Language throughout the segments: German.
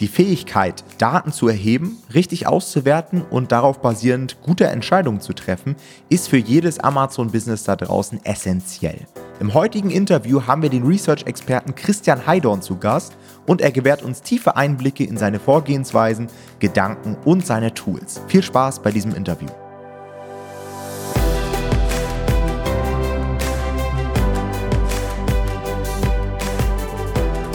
Die Fähigkeit, Daten zu erheben, richtig auszuwerten und darauf basierend gute Entscheidungen zu treffen, ist für jedes Amazon-Business da draußen essentiell. Im heutigen Interview haben wir den Research-Experten Christian Heidorn zu Gast und er gewährt uns tiefe Einblicke in seine Vorgehensweisen, Gedanken und seine Tools. Viel Spaß bei diesem Interview.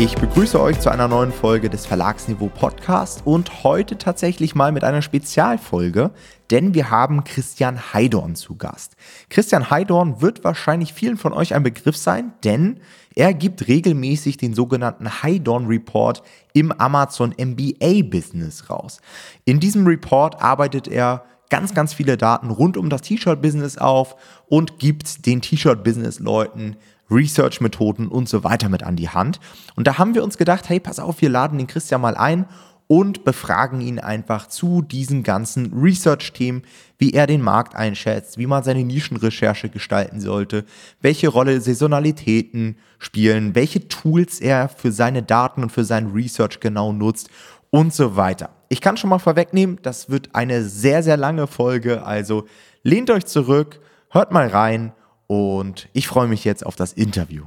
Ich begrüße euch zu einer neuen Folge des Verlagsniveau Podcast und heute tatsächlich mal mit einer Spezialfolge, denn wir haben Christian Heidorn zu Gast. Christian Heidorn wird wahrscheinlich vielen von euch ein Begriff sein, denn er gibt regelmäßig den sogenannten Heidorn Report im Amazon MBA Business raus. In diesem Report arbeitet er ganz, ganz viele Daten rund um das T-Shirt-Business auf und gibt den T-Shirt-Business-Leuten Research-Methoden und so weiter mit an die Hand. Und da haben wir uns gedacht, hey, pass auf, wir laden den Christian mal ein und befragen ihn einfach zu diesen ganzen Research-Themen, wie er den Markt einschätzt, wie man seine Nischenrecherche gestalten sollte, welche Rolle Saisonalitäten spielen, welche Tools er für seine Daten und für sein Research genau nutzt und so weiter. Ich kann schon mal vorwegnehmen, das wird eine sehr, sehr lange Folge, also lehnt euch zurück, hört mal rein und ich freue mich jetzt auf das Interview.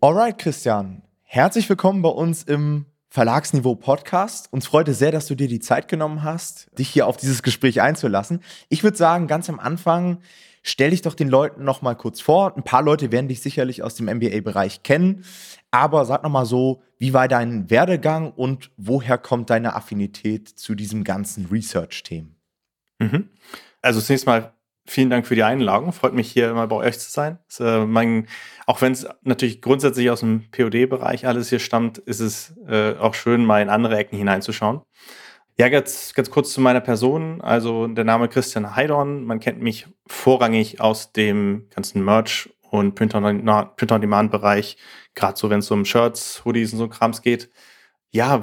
Alright, Christian, herzlich willkommen bei uns im Verlagsniveau Podcast. Uns freut es sehr, dass du dir die Zeit genommen hast, dich hier auf dieses Gespräch einzulassen. Ich würde sagen, ganz am Anfang stell dich doch den Leuten noch mal kurz vor. Ein paar Leute werden dich sicherlich aus dem MBA-Bereich kennen, aber sag noch mal so, wie war dein Werdegang und woher kommt deine Affinität zu diesem ganzen Research-Themen? Mhm. Also zunächst mal vielen Dank für die Einladung. Freut mich hier mal bei euch zu sein. Ist, äh, mein, auch wenn es natürlich grundsätzlich aus dem POD-Bereich alles hier stammt, ist es äh, auch schön, mal in andere Ecken hineinzuschauen. Ja, ganz, ganz kurz zu meiner Person. Also der Name Christian Heidorn. Man kennt mich vorrangig aus dem ganzen Merch und Print-on-Demand-Bereich, gerade so, wenn es um Shirts, Hoodies und so Krams geht. Ja,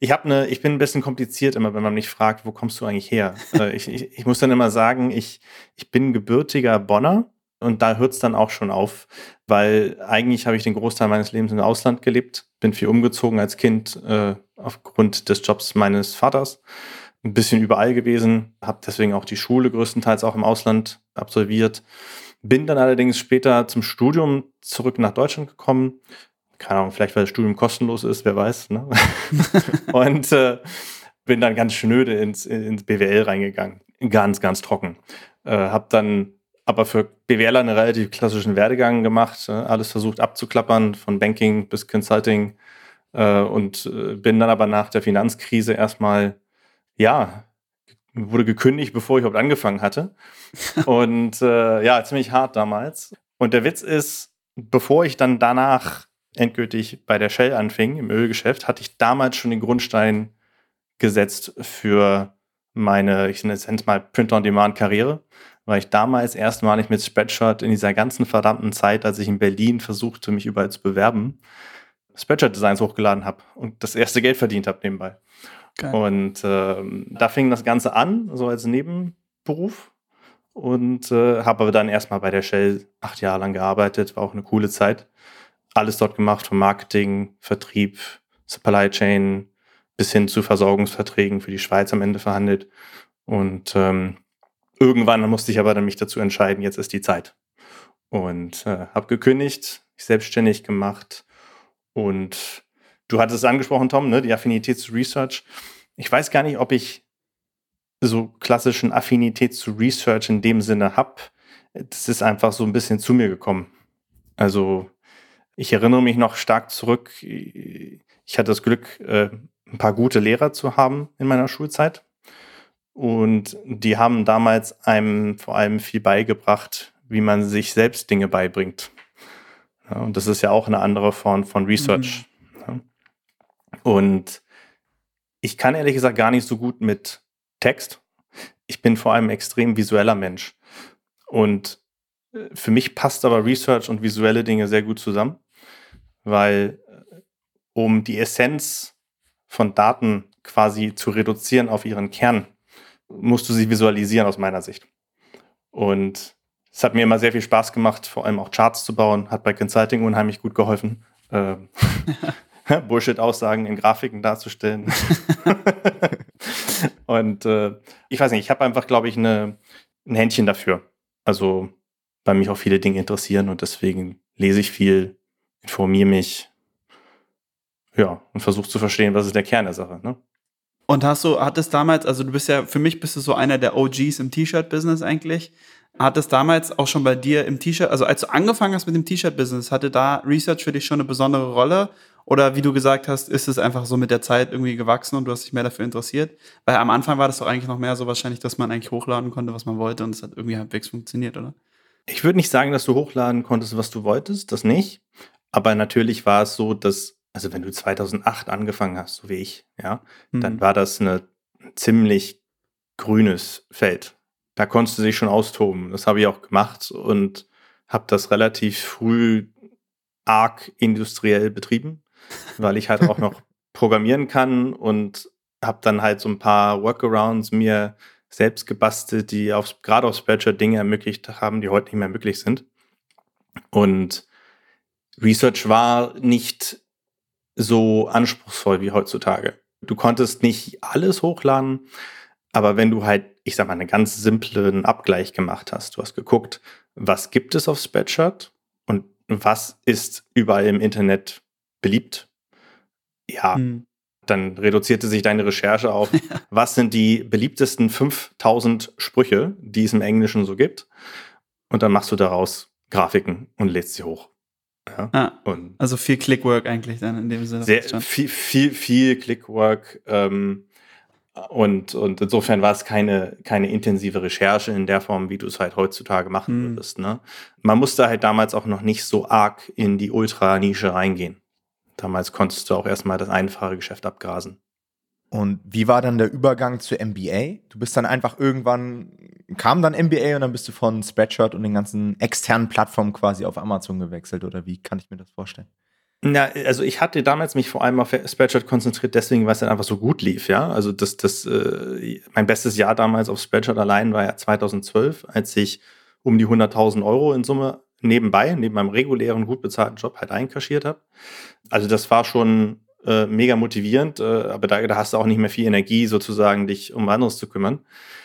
ich habe eine, ich bin ein bisschen kompliziert immer, wenn man mich fragt, wo kommst du eigentlich her? Äh, ich, ich, ich, muss dann immer sagen, ich, ich bin gebürtiger Bonner und da hört es dann auch schon auf, weil eigentlich habe ich den Großteil meines Lebens im Ausland gelebt, bin viel umgezogen als Kind äh, aufgrund des Jobs meines Vaters, ein bisschen überall gewesen, habe deswegen auch die Schule größtenteils auch im Ausland absolviert, bin dann allerdings später zum Studium zurück nach Deutschland gekommen keine Ahnung, vielleicht weil das Studium kostenlos ist, wer weiß. Ne? und äh, bin dann ganz schnöde ins, ins BWL reingegangen. Ganz, ganz trocken. Äh, hab dann aber für BWLer einen relativ klassischen Werdegang gemacht, äh, alles versucht abzuklappern, von Banking bis Consulting. Äh, und äh, bin dann aber nach der Finanzkrise erstmal, ja, wurde gekündigt, bevor ich überhaupt angefangen hatte. Und äh, ja, ziemlich hart damals. Und der Witz ist, bevor ich dann danach endgültig bei der Shell anfing, im Ölgeschäft, hatte ich damals schon den Grundstein gesetzt für meine, ich nenne es mal Print-on-Demand-Karriere, weil ich damals erstmalig mit Spreadshirt in dieser ganzen verdammten Zeit, als ich in Berlin versuchte, mich überall zu bewerben, Spreadshirt-Designs hochgeladen habe und das erste Geld verdient habe nebenbei. Geil. Und äh, da fing das Ganze an, so als Nebenberuf. Und äh, habe aber dann erstmal bei der Shell acht Jahre lang gearbeitet, war auch eine coole Zeit alles dort gemacht, vom Marketing, Vertrieb, Supply Chain bis hin zu Versorgungsverträgen für die Schweiz am Ende verhandelt. Und ähm, irgendwann musste ich aber dann mich dazu entscheiden, jetzt ist die Zeit. Und äh, habe gekündigt, selbstständig gemacht. Und du hattest es angesprochen, Tom, ne, die Affinität zu Research. Ich weiß gar nicht, ob ich so klassischen Affinität zu Research in dem Sinne habe. Das ist einfach so ein bisschen zu mir gekommen. Also ich erinnere mich noch stark zurück. Ich hatte das Glück, äh, ein paar gute Lehrer zu haben in meiner Schulzeit. Und die haben damals einem vor allem viel beigebracht, wie man sich selbst Dinge beibringt. Ja, und das ist ja auch eine andere Form von Research. Mhm. Ja. Und ich kann ehrlich gesagt gar nicht so gut mit Text. Ich bin vor allem ein extrem visueller Mensch. Und äh, für mich passt aber Research und visuelle Dinge sehr gut zusammen weil äh, um die Essenz von Daten quasi zu reduzieren auf ihren Kern, musst du sie visualisieren aus meiner Sicht. Und es hat mir immer sehr viel Spaß gemacht, vor allem auch Charts zu bauen, hat bei Consulting unheimlich gut geholfen. Ähm, Bullshit-Aussagen in Grafiken darzustellen. und äh, ich weiß nicht, ich habe einfach, glaube ich, eine, ein Händchen dafür. Also, weil mich auch viele Dinge interessieren und deswegen lese ich viel, informiere mich, ja, und versuche zu verstehen, was ist der Kern der Sache. Ne? Und hast du, hattest damals, also du bist ja, für mich bist du so einer der OGs im T-Shirt-Business eigentlich. Hat es damals auch schon bei dir im T-Shirt, also als du angefangen hast mit dem T-Shirt-Business, hatte da Research für dich schon eine besondere Rolle? Oder wie du gesagt hast, ist es einfach so mit der Zeit irgendwie gewachsen und du hast dich mehr dafür interessiert? Weil am Anfang war das doch eigentlich noch mehr so wahrscheinlich, dass man eigentlich hochladen konnte, was man wollte und es hat irgendwie halbwegs funktioniert, oder? Ich würde nicht sagen, dass du hochladen konntest, was du wolltest, das nicht. Aber natürlich war es so, dass, also wenn du 2008 angefangen hast, so wie ich, ja, mhm. dann war das eine ziemlich grünes Feld da konntest du dich schon austoben. Das habe ich auch gemacht und habe das relativ früh arg industriell betrieben, weil ich halt auch noch programmieren kann und habe dann halt so ein paar Workarounds mir selbst gebastelt, die auf, gerade auf Spreadshirt Dinge ermöglicht haben, die heute nicht mehr möglich sind. Und Research war nicht so anspruchsvoll wie heutzutage. Du konntest nicht alles hochladen, aber wenn du halt, ich sag mal, einen ganz simplen Abgleich gemacht hast, du hast geguckt, was gibt es auf Spreadshirt und was ist überall im Internet beliebt, ja, hm. dann reduzierte sich deine Recherche auf, was sind die beliebtesten 5000 Sprüche, die es im Englischen so gibt. Und dann machst du daraus Grafiken und lädst sie hoch. Ja, ah, also viel Clickwork eigentlich dann in dem Sinne. Sehr viel, viel, viel Clickwork. Ähm, und, und insofern war es keine, keine intensive Recherche in der Form, wie du es halt heutzutage machen mhm. würdest. Ne? Man musste halt damals auch noch nicht so arg in die Ultra-Nische reingehen. Damals konntest du auch erstmal das einfache Geschäft abgrasen. Und wie war dann der Übergang zu MBA? Du bist dann einfach irgendwann, kam dann MBA und dann bist du von Spreadshirt und den ganzen externen Plattformen quasi auf Amazon gewechselt oder wie kann ich mir das vorstellen? Ja, also ich hatte damals mich vor allem auf Spreadshirt konzentriert, deswegen, weil es dann einfach so gut lief, ja. Also das, das, äh, mein bestes Jahr damals auf Spreadshirt allein war ja 2012, als ich um die 100.000 Euro in Summe nebenbei, neben meinem regulären, gut bezahlten Job halt einkaschiert habe. Also das war schon äh, mega motivierend, äh, aber da, da hast du auch nicht mehr viel Energie, sozusagen dich um anderes zu kümmern.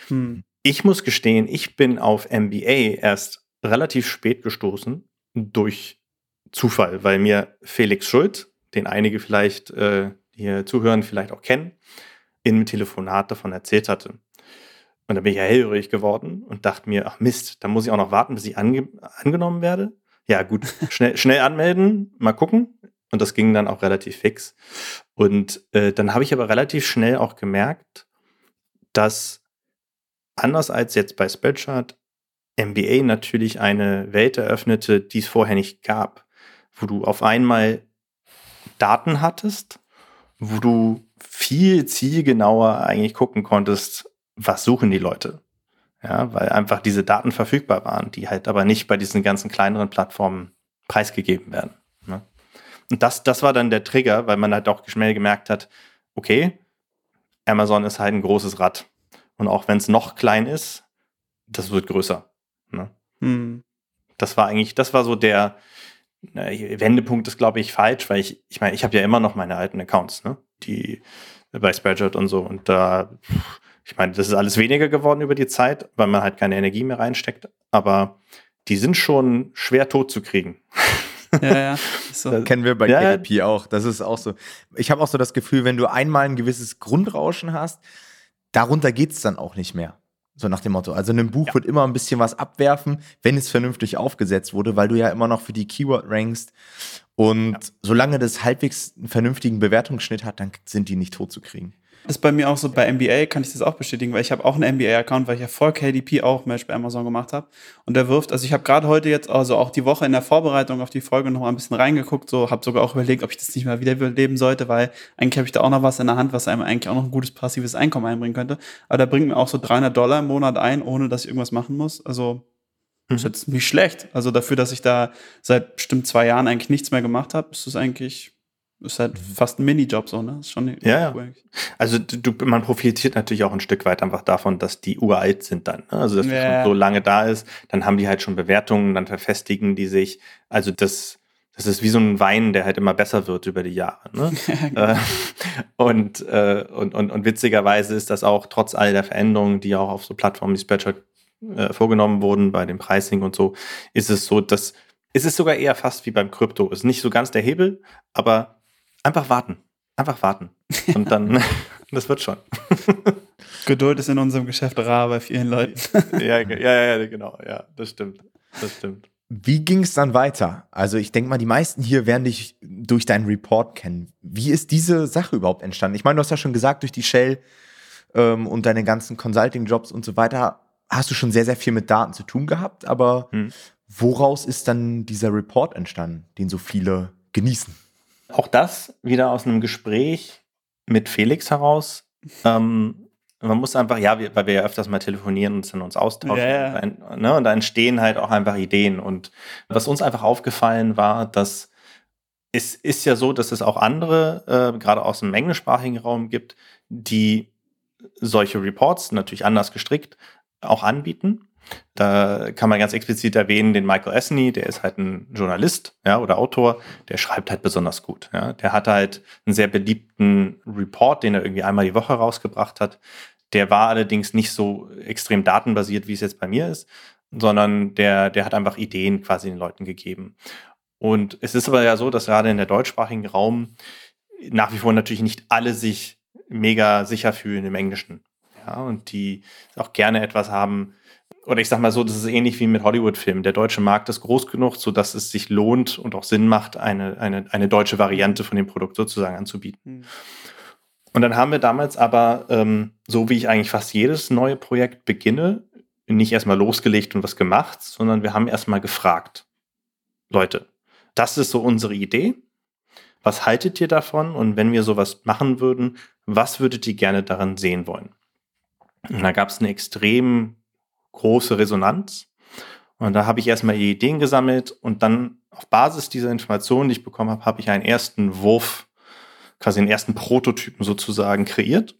Hm. Ich muss gestehen, ich bin auf MBA erst relativ spät gestoßen durch Zufall, weil mir Felix Schuld, den einige vielleicht äh, hier zuhören, vielleicht auch kennen, in einem Telefonat davon erzählt hatte. Und da bin ich ja hellhörig geworden und dachte mir, ach Mist, da muss ich auch noch warten, bis ich ange angenommen werde. Ja, gut, schnell, schnell anmelden, mal gucken. Und das ging dann auch relativ fix. Und äh, dann habe ich aber relativ schnell auch gemerkt, dass anders als jetzt bei Spreadchart MBA natürlich eine Welt eröffnete, die es vorher nicht gab wo du auf einmal Daten hattest, wo du viel zielgenauer eigentlich gucken konntest, was suchen die Leute. Ja, weil einfach diese Daten verfügbar waren, die halt aber nicht bei diesen ganzen kleineren Plattformen preisgegeben werden. Und das, das war dann der Trigger, weil man halt auch schnell gemerkt hat, okay, Amazon ist halt ein großes Rad. Und auch wenn es noch klein ist, das wird größer. Ne? Hm. Das war eigentlich, das war so der, Wendepunkt ist, glaube ich, falsch, weil ich, ich meine, ich habe ja immer noch meine alten Accounts, ne? Die bei Spreadshirt und so. Und da, ich meine, das ist alles weniger geworden über die Zeit, weil man halt keine Energie mehr reinsteckt. Aber die sind schon schwer tot zu kriegen. Ja, ja. So. Das kennen wir bei ja, KDP auch. Das ist auch so. Ich habe auch so das Gefühl, wenn du einmal ein gewisses Grundrauschen hast, darunter geht es dann auch nicht mehr. So nach dem Motto. Also in einem Buch ja. wird immer ein bisschen was abwerfen, wenn es vernünftig aufgesetzt wurde, weil du ja immer noch für die Keyword rankst. Und ja. solange das halbwegs einen vernünftigen Bewertungsschnitt hat, dann sind die nicht tot zu kriegen. Das ist bei mir auch so, bei MBA kann ich das auch bestätigen, weil ich habe auch einen MBA-Account, weil ich ja vor KDP auch Match bei Amazon gemacht habe. Und der wirft, also ich habe gerade heute jetzt, also auch die Woche in der Vorbereitung auf die Folge noch mal ein bisschen reingeguckt, so habe sogar auch überlegt, ob ich das nicht mal wieder leben sollte, weil eigentlich habe ich da auch noch was in der Hand, was einem eigentlich auch noch ein gutes passives Einkommen einbringen könnte. Aber da bringt mir auch so 300 Dollar im Monat ein, ohne dass ich irgendwas machen muss. Also mhm. ist jetzt nicht schlecht. Also dafür, dass ich da seit bestimmt zwei Jahren eigentlich nichts mehr gemacht habe, ist es eigentlich ist halt fast ein Minijob so, ne? Ist schon ja, cool. ja. Also du, man profitiert natürlich auch ein Stück weit einfach davon, dass die uralt sind dann. Ne? Also dass ja. so lange da ist, dann haben die halt schon Bewertungen, dann verfestigen die sich. Also das, das ist wie so ein Wein, der halt immer besser wird über die Jahre. Ne? Äh, und, äh, und, und, und witzigerweise ist das auch trotz all der Veränderungen, die auch auf so Plattformen wie Spreadshirt äh, vorgenommen wurden bei dem Pricing und so, ist es so, dass ist es sogar eher fast wie beim Krypto. Ist nicht so ganz der Hebel, aber einfach warten. Einfach warten. Und dann, das wird schon. Geduld ist in unserem Geschäft rar bei vielen Leuten. ja, ja, ja, genau. Ja, das stimmt. Das stimmt. Wie ging es dann weiter? Also ich denke mal, die meisten hier werden dich durch deinen Report kennen. Wie ist diese Sache überhaupt entstanden? Ich meine, du hast ja schon gesagt, durch die Shell ähm, und deine ganzen Consulting-Jobs und so weiter hast du schon sehr, sehr viel mit Daten zu tun gehabt, aber hm. woraus ist dann dieser Report entstanden, den so viele genießen? Auch das wieder aus einem Gespräch mit Felix heraus. Ähm, man muss einfach, ja, wir, weil wir ja öfters mal telefonieren und dann uns austauschen. Yeah. Und, ne, und da entstehen halt auch einfach Ideen. Und was uns einfach aufgefallen war, dass es ist ja so, dass es auch andere, äh, gerade aus dem englischsprachigen Raum gibt, die solche Reports, natürlich anders gestrickt, auch anbieten. Da kann man ganz explizit erwähnen den Michael Esney, der ist halt ein Journalist ja, oder Autor, der schreibt halt besonders gut. Ja. Der hat halt einen sehr beliebten Report, den er irgendwie einmal die Woche rausgebracht hat. Der war allerdings nicht so extrem datenbasiert, wie es jetzt bei mir ist, sondern der, der hat einfach Ideen quasi den Leuten gegeben. Und es ist aber ja so, dass gerade in der deutschsprachigen Raum nach wie vor natürlich nicht alle sich mega sicher fühlen im Englischen. Ja, und die auch gerne etwas haben, oder ich sag mal so, das ist ähnlich wie mit Hollywood-Filmen. Der deutsche Markt ist groß genug, sodass es sich lohnt und auch Sinn macht, eine, eine, eine deutsche Variante von dem Produkt sozusagen anzubieten. Mhm. Und dann haben wir damals aber, ähm, so wie ich eigentlich fast jedes neue Projekt beginne, nicht erstmal losgelegt und was gemacht, sondern wir haben erstmal gefragt. Leute, das ist so unsere Idee. Was haltet ihr davon? Und wenn wir sowas machen würden, was würdet ihr gerne daran sehen wollen? Und da gab es eine extrem große Resonanz. Und da habe ich erstmal Ideen gesammelt und dann auf Basis dieser Informationen, die ich bekommen habe, habe ich einen ersten Wurf quasi den ersten Prototypen sozusagen kreiert,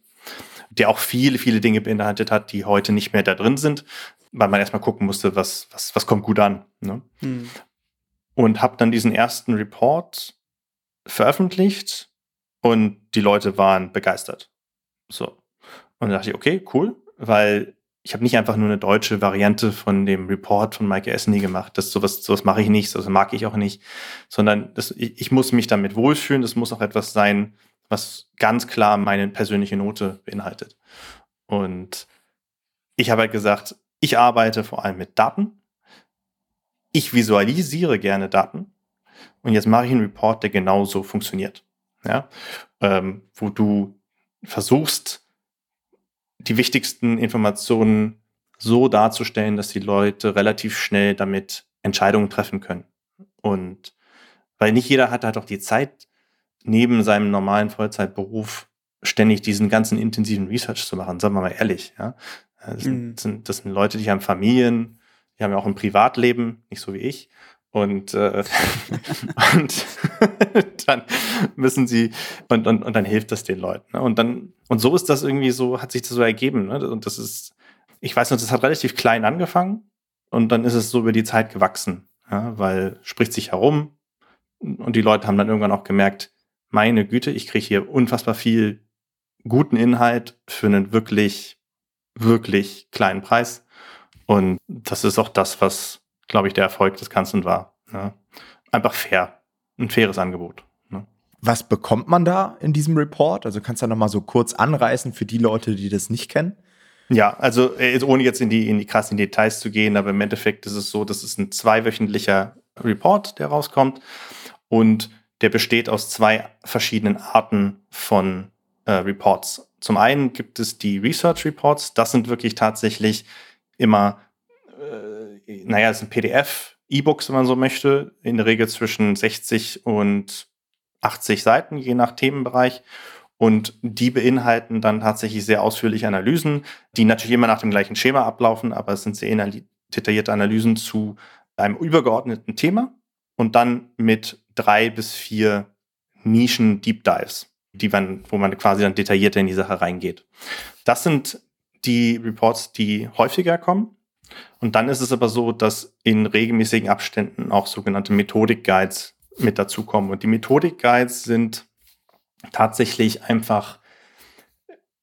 der auch viele, viele Dinge beinhaltet hat, die heute nicht mehr da drin sind, weil man erstmal gucken musste, was, was, was kommt gut an. Ne? Hm. Und habe dann diesen ersten Report veröffentlicht und die Leute waren begeistert. So. Und dann dachte ich, okay, cool, weil ich habe nicht einfach nur eine deutsche Variante von dem Report von Mike Esney gemacht. Das sowas, sowas mache ich nicht, das mag ich auch nicht, sondern das, ich, ich muss mich damit wohlfühlen. Das muss auch etwas sein, was ganz klar meine persönliche Note beinhaltet. Und ich habe halt gesagt, ich arbeite vor allem mit Daten. Ich visualisiere gerne Daten. Und jetzt mache ich einen Report, der genauso funktioniert. Ja? Ähm, wo du versuchst, die wichtigsten Informationen so darzustellen, dass die Leute relativ schnell damit Entscheidungen treffen können. Und weil nicht jeder hat halt auch die Zeit, neben seinem normalen Vollzeitberuf ständig diesen ganzen intensiven Research zu machen, sagen wir mal ehrlich. Ja? Das, sind, mhm. das, sind, das sind Leute, die haben Familien, die haben ja auch ein Privatleben, nicht so wie ich. Und, äh, und dann müssen sie, und, und, und dann hilft das den Leuten. Ne? Und dann, und so ist das irgendwie so, hat sich das so ergeben. Ne? Und das ist, ich weiß noch, das hat relativ klein angefangen und dann ist es so über die Zeit gewachsen. Ja? Weil spricht sich herum und die Leute haben dann irgendwann auch gemerkt, meine Güte, ich kriege hier unfassbar viel guten Inhalt für einen wirklich, wirklich kleinen Preis. Und das ist auch das, was glaube ich, der Erfolg des Ganzen war. Ne? Einfach fair. Ein faires Angebot. Ne? Was bekommt man da in diesem Report? Also kannst du da nochmal so kurz anreißen für die Leute, die das nicht kennen? Ja, also äh, ohne jetzt in die, in die krassen Details zu gehen, aber im Endeffekt ist es so, das ist ein zweiwöchentlicher Report, der rauskommt. Und der besteht aus zwei verschiedenen Arten von äh, Reports. Zum einen gibt es die Research Reports. Das sind wirklich tatsächlich immer naja, es ist ein PDF, E-Books, wenn man so möchte, in der Regel zwischen 60 und 80 Seiten, je nach Themenbereich. Und die beinhalten dann tatsächlich sehr ausführliche Analysen, die natürlich immer nach dem gleichen Schema ablaufen, aber es sind sehr detaillierte Analysen zu einem übergeordneten Thema und dann mit drei bis vier Nischen Deep Dives, die man, wo man quasi dann detaillierter in die Sache reingeht. Das sind die Reports, die häufiger kommen. Und dann ist es aber so, dass in regelmäßigen Abständen auch sogenannte Methodik-Guides mit dazukommen. Und die Methodik-Guides sind tatsächlich einfach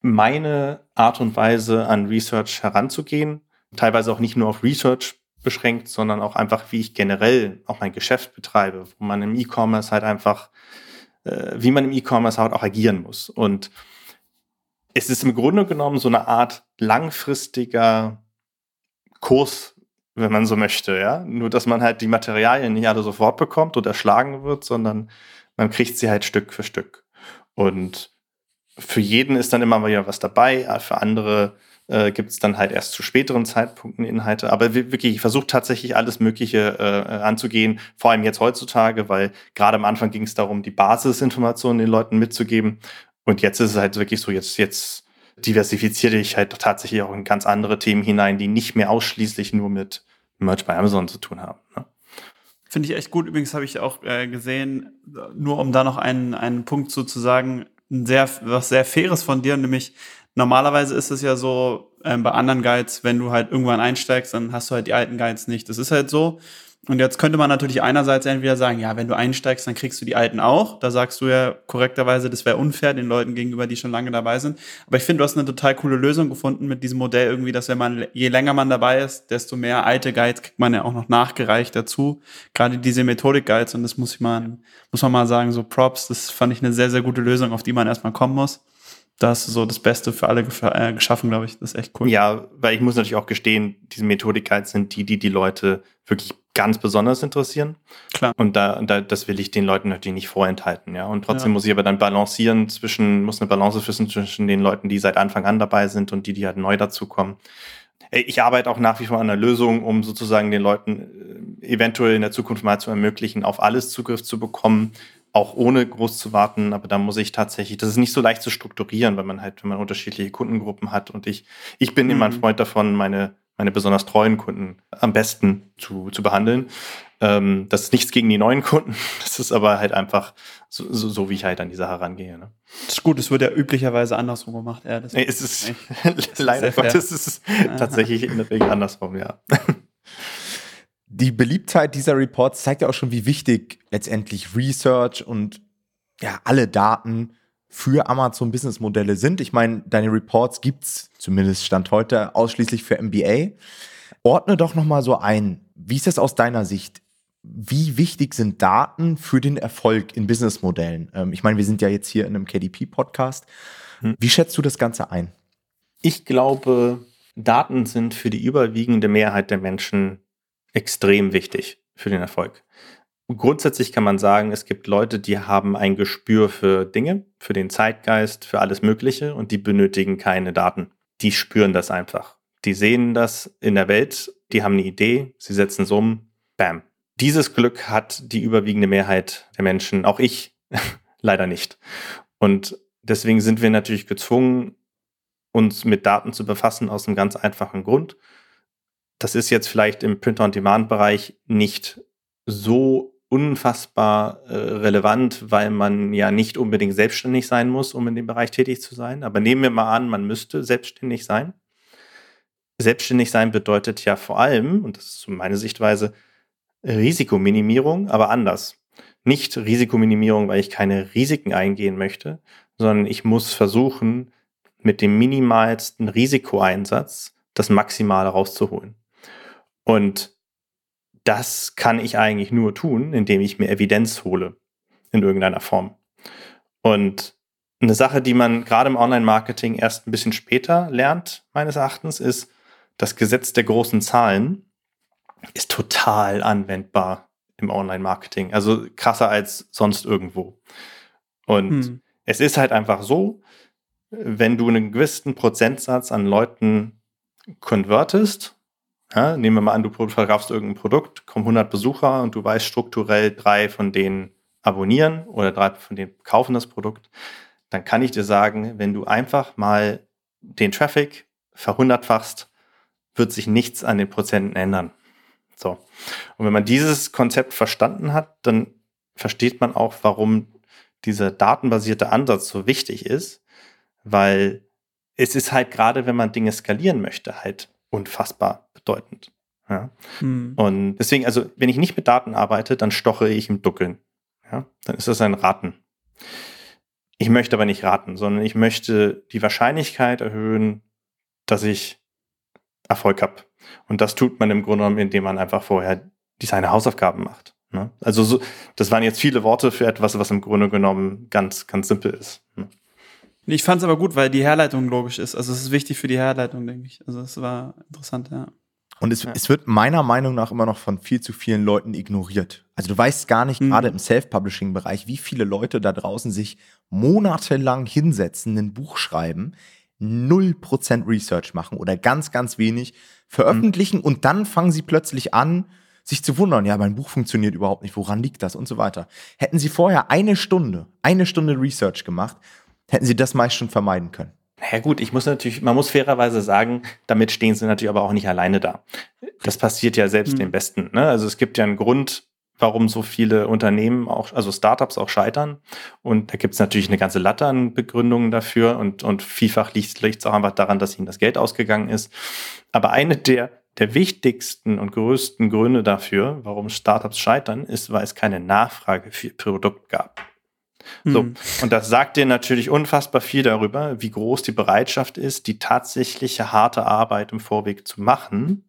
meine Art und Weise an Research heranzugehen. Teilweise auch nicht nur auf Research beschränkt, sondern auch einfach, wie ich generell auch mein Geschäft betreibe, wo man im E-Commerce halt einfach, äh, wie man im E-Commerce halt auch agieren muss. Und es ist im Grunde genommen so eine Art langfristiger Kurs, wenn man so möchte, ja. Nur, dass man halt die Materialien nicht alle sofort bekommt oder erschlagen wird, sondern man kriegt sie halt Stück für Stück. Und für jeden ist dann immer wieder was dabei, für andere äh, gibt es dann halt erst zu späteren Zeitpunkten Inhalte. Aber wirklich, ich versuche tatsächlich alles Mögliche äh, anzugehen, vor allem jetzt heutzutage, weil gerade am Anfang ging es darum, die Basisinformationen den Leuten mitzugeben. Und jetzt ist es halt wirklich so, jetzt, jetzt diversifiziere ich halt tatsächlich auch in ganz andere Themen hinein, die nicht mehr ausschließlich nur mit Merch bei Amazon zu tun haben. Ne? Finde ich echt gut. Übrigens habe ich auch äh, gesehen, nur um da noch einen, einen Punkt zu, zu sagen, ein sehr, was sehr Faires von dir, nämlich normalerweise ist es ja so ähm, bei anderen Guides, wenn du halt irgendwann einsteigst, dann hast du halt die alten Guides nicht. Das ist halt so. Und jetzt könnte man natürlich einerseits entweder sagen, ja, wenn du einsteigst, dann kriegst du die alten auch. Da sagst du ja korrekterweise, das wäre unfair den Leuten gegenüber, die schon lange dabei sind. Aber ich finde, du hast eine total coole Lösung gefunden mit diesem Modell irgendwie, dass wenn man, je länger man dabei ist, desto mehr alte Guides kriegt man ja auch noch nachgereicht dazu. Gerade diese Methodik-Guides. Und das muss ich mal, muss man mal sagen, so Props, das fand ich eine sehr, sehr gute Lösung, auf die man erstmal kommen muss da hast du so das Beste für alle äh, geschaffen, glaube ich. Das ist echt cool. Ja, weil ich muss natürlich auch gestehen, diese Methodik-Guides sind die, die die Leute wirklich ganz besonders interessieren. Klar. Und da, da, das will ich den Leuten natürlich nicht vorenthalten, ja. Und trotzdem ja. muss ich aber dann balancieren zwischen, muss eine Balance finden zwischen den Leuten, die seit Anfang an dabei sind und die, die halt neu dazukommen. Ich arbeite auch nach wie vor an einer Lösung, um sozusagen den Leuten äh, eventuell in der Zukunft mal zu ermöglichen, auf alles Zugriff zu bekommen, auch ohne groß zu warten, aber da muss ich tatsächlich, das ist nicht so leicht zu strukturieren, weil man halt, wenn man unterschiedliche Kundengruppen hat und ich, ich bin mhm. immer ein Freund davon, meine meine besonders treuen Kunden am besten zu, zu behandeln. Ähm, das ist nichts gegen die neuen Kunden, das ist aber halt einfach so, so, so wie ich halt an die Sache rangehe. Ne? Das ist gut, es wird ja üblicherweise andersrum gemacht. Ja, das nee, es ist, ist leider Gottes ist es tatsächlich in der Regel andersrum, ja. Die Beliebtheit dieser Reports zeigt ja auch schon, wie wichtig letztendlich Research und ja, alle Daten für Amazon Business Modelle sind. Ich meine, deine Reports gibt's zumindest Stand heute ausschließlich für MBA. Ordne doch noch mal so ein. Wie ist das aus deiner Sicht? Wie wichtig sind Daten für den Erfolg in Businessmodellen? Ähm, ich meine, wir sind ja jetzt hier in einem KDP-Podcast. Hm. Wie schätzt du das Ganze ein? Ich glaube, Daten sind für die überwiegende Mehrheit der Menschen extrem wichtig für den Erfolg grundsätzlich kann man sagen, es gibt Leute, die haben ein Gespür für Dinge, für den Zeitgeist, für alles Mögliche und die benötigen keine Daten. Die spüren das einfach. Die sehen das in der Welt, die haben eine Idee, sie setzen es um, bam. Dieses Glück hat die überwiegende Mehrheit der Menschen, auch ich leider nicht. Und deswegen sind wir natürlich gezwungen, uns mit Daten zu befassen aus einem ganz einfachen Grund. Das ist jetzt vielleicht im Print-on-Demand-Bereich nicht so unfassbar äh, relevant, weil man ja nicht unbedingt selbstständig sein muss, um in dem Bereich tätig zu sein. Aber nehmen wir mal an, man müsste selbstständig sein. Selbstständig sein bedeutet ja vor allem, und das ist meine Sichtweise, Risikominimierung, aber anders. Nicht Risikominimierung, weil ich keine Risiken eingehen möchte, sondern ich muss versuchen, mit dem minimalsten Risikoeinsatz das Maximale rauszuholen. Und das kann ich eigentlich nur tun, indem ich mir Evidenz hole in irgendeiner Form. Und eine Sache, die man gerade im Online-Marketing erst ein bisschen später lernt, meines Erachtens, ist, das Gesetz der großen Zahlen ist total anwendbar im Online-Marketing. Also krasser als sonst irgendwo. Und hm. es ist halt einfach so, wenn du einen gewissen Prozentsatz an Leuten konvertest, ja, nehmen wir mal an, du verkaufst irgendein Produkt, kommen 100 Besucher und du weißt strukturell, drei von denen abonnieren oder drei von denen kaufen das Produkt. Dann kann ich dir sagen, wenn du einfach mal den Traffic verhundertfachst, wird sich nichts an den Prozenten ändern. So. Und wenn man dieses Konzept verstanden hat, dann versteht man auch, warum dieser datenbasierte Ansatz so wichtig ist, weil es ist halt gerade, wenn man Dinge skalieren möchte, halt unfassbar bedeutend. Ja. Hm. Und deswegen, also wenn ich nicht mit Daten arbeite, dann stoche ich im Dunkeln. ja, dann ist das ein Raten. Ich möchte aber nicht raten, sondern ich möchte die Wahrscheinlichkeit erhöhen, dass ich Erfolg habe. Und das tut man im Grunde genommen, indem man einfach vorher die seine Hausaufgaben macht. Ne? Also so, das waren jetzt viele Worte für etwas, was im Grunde genommen ganz, ganz simpel ist. Ne? Ich fand es aber gut, weil die Herleitung logisch ist. Also es ist wichtig für die Herleitung, denke ich. Also es war interessant, ja. Und es, ja. es wird meiner Meinung nach immer noch von viel zu vielen Leuten ignoriert. Also du weißt gar nicht, mhm. gerade im Self-Publishing-Bereich, wie viele Leute da draußen sich monatelang hinsetzen, ein Buch schreiben, 0% Research machen oder ganz, ganz wenig veröffentlichen mhm. und dann fangen sie plötzlich an, sich zu wundern, ja, mein Buch funktioniert überhaupt nicht, woran liegt das und so weiter. Hätten sie vorher eine Stunde, eine Stunde Research gemacht, hätten sie das meist schon vermeiden können. Ja gut, ich muss natürlich, man muss fairerweise sagen, damit stehen sie natürlich aber auch nicht alleine da. Das passiert ja selbst mhm. den Besten. Ne? Also es gibt ja einen Grund, warum so viele Unternehmen auch, also Startups auch scheitern. Und da gibt es natürlich eine ganze Latte an Begründungen dafür und, und vielfach liegt es auch einfach daran, dass ihnen das Geld ausgegangen ist. Aber eine der, der wichtigsten und größten Gründe dafür, warum Startups scheitern, ist, weil es keine Nachfrage für ihr Produkt gab. So, mhm. und das sagt dir natürlich unfassbar viel darüber, wie groß die Bereitschaft ist, die tatsächliche harte Arbeit im Vorweg zu machen,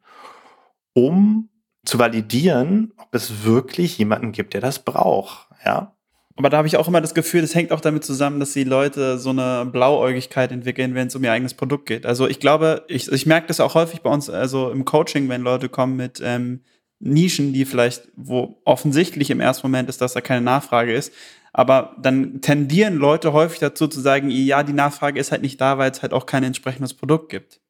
um zu validieren, ob es wirklich jemanden gibt, der das braucht. Ja. Aber da habe ich auch immer das Gefühl, das hängt auch damit zusammen, dass die Leute so eine Blauäugigkeit entwickeln, wenn es um ihr eigenes Produkt geht. Also ich glaube, ich, ich merke das auch häufig bei uns, also im Coaching, wenn Leute kommen mit ähm, Nischen, die vielleicht, wo offensichtlich im ersten Moment ist, dass da keine Nachfrage ist, aber dann tendieren Leute häufig dazu zu sagen, ja, die Nachfrage ist halt nicht da, weil es halt auch kein entsprechendes Produkt gibt.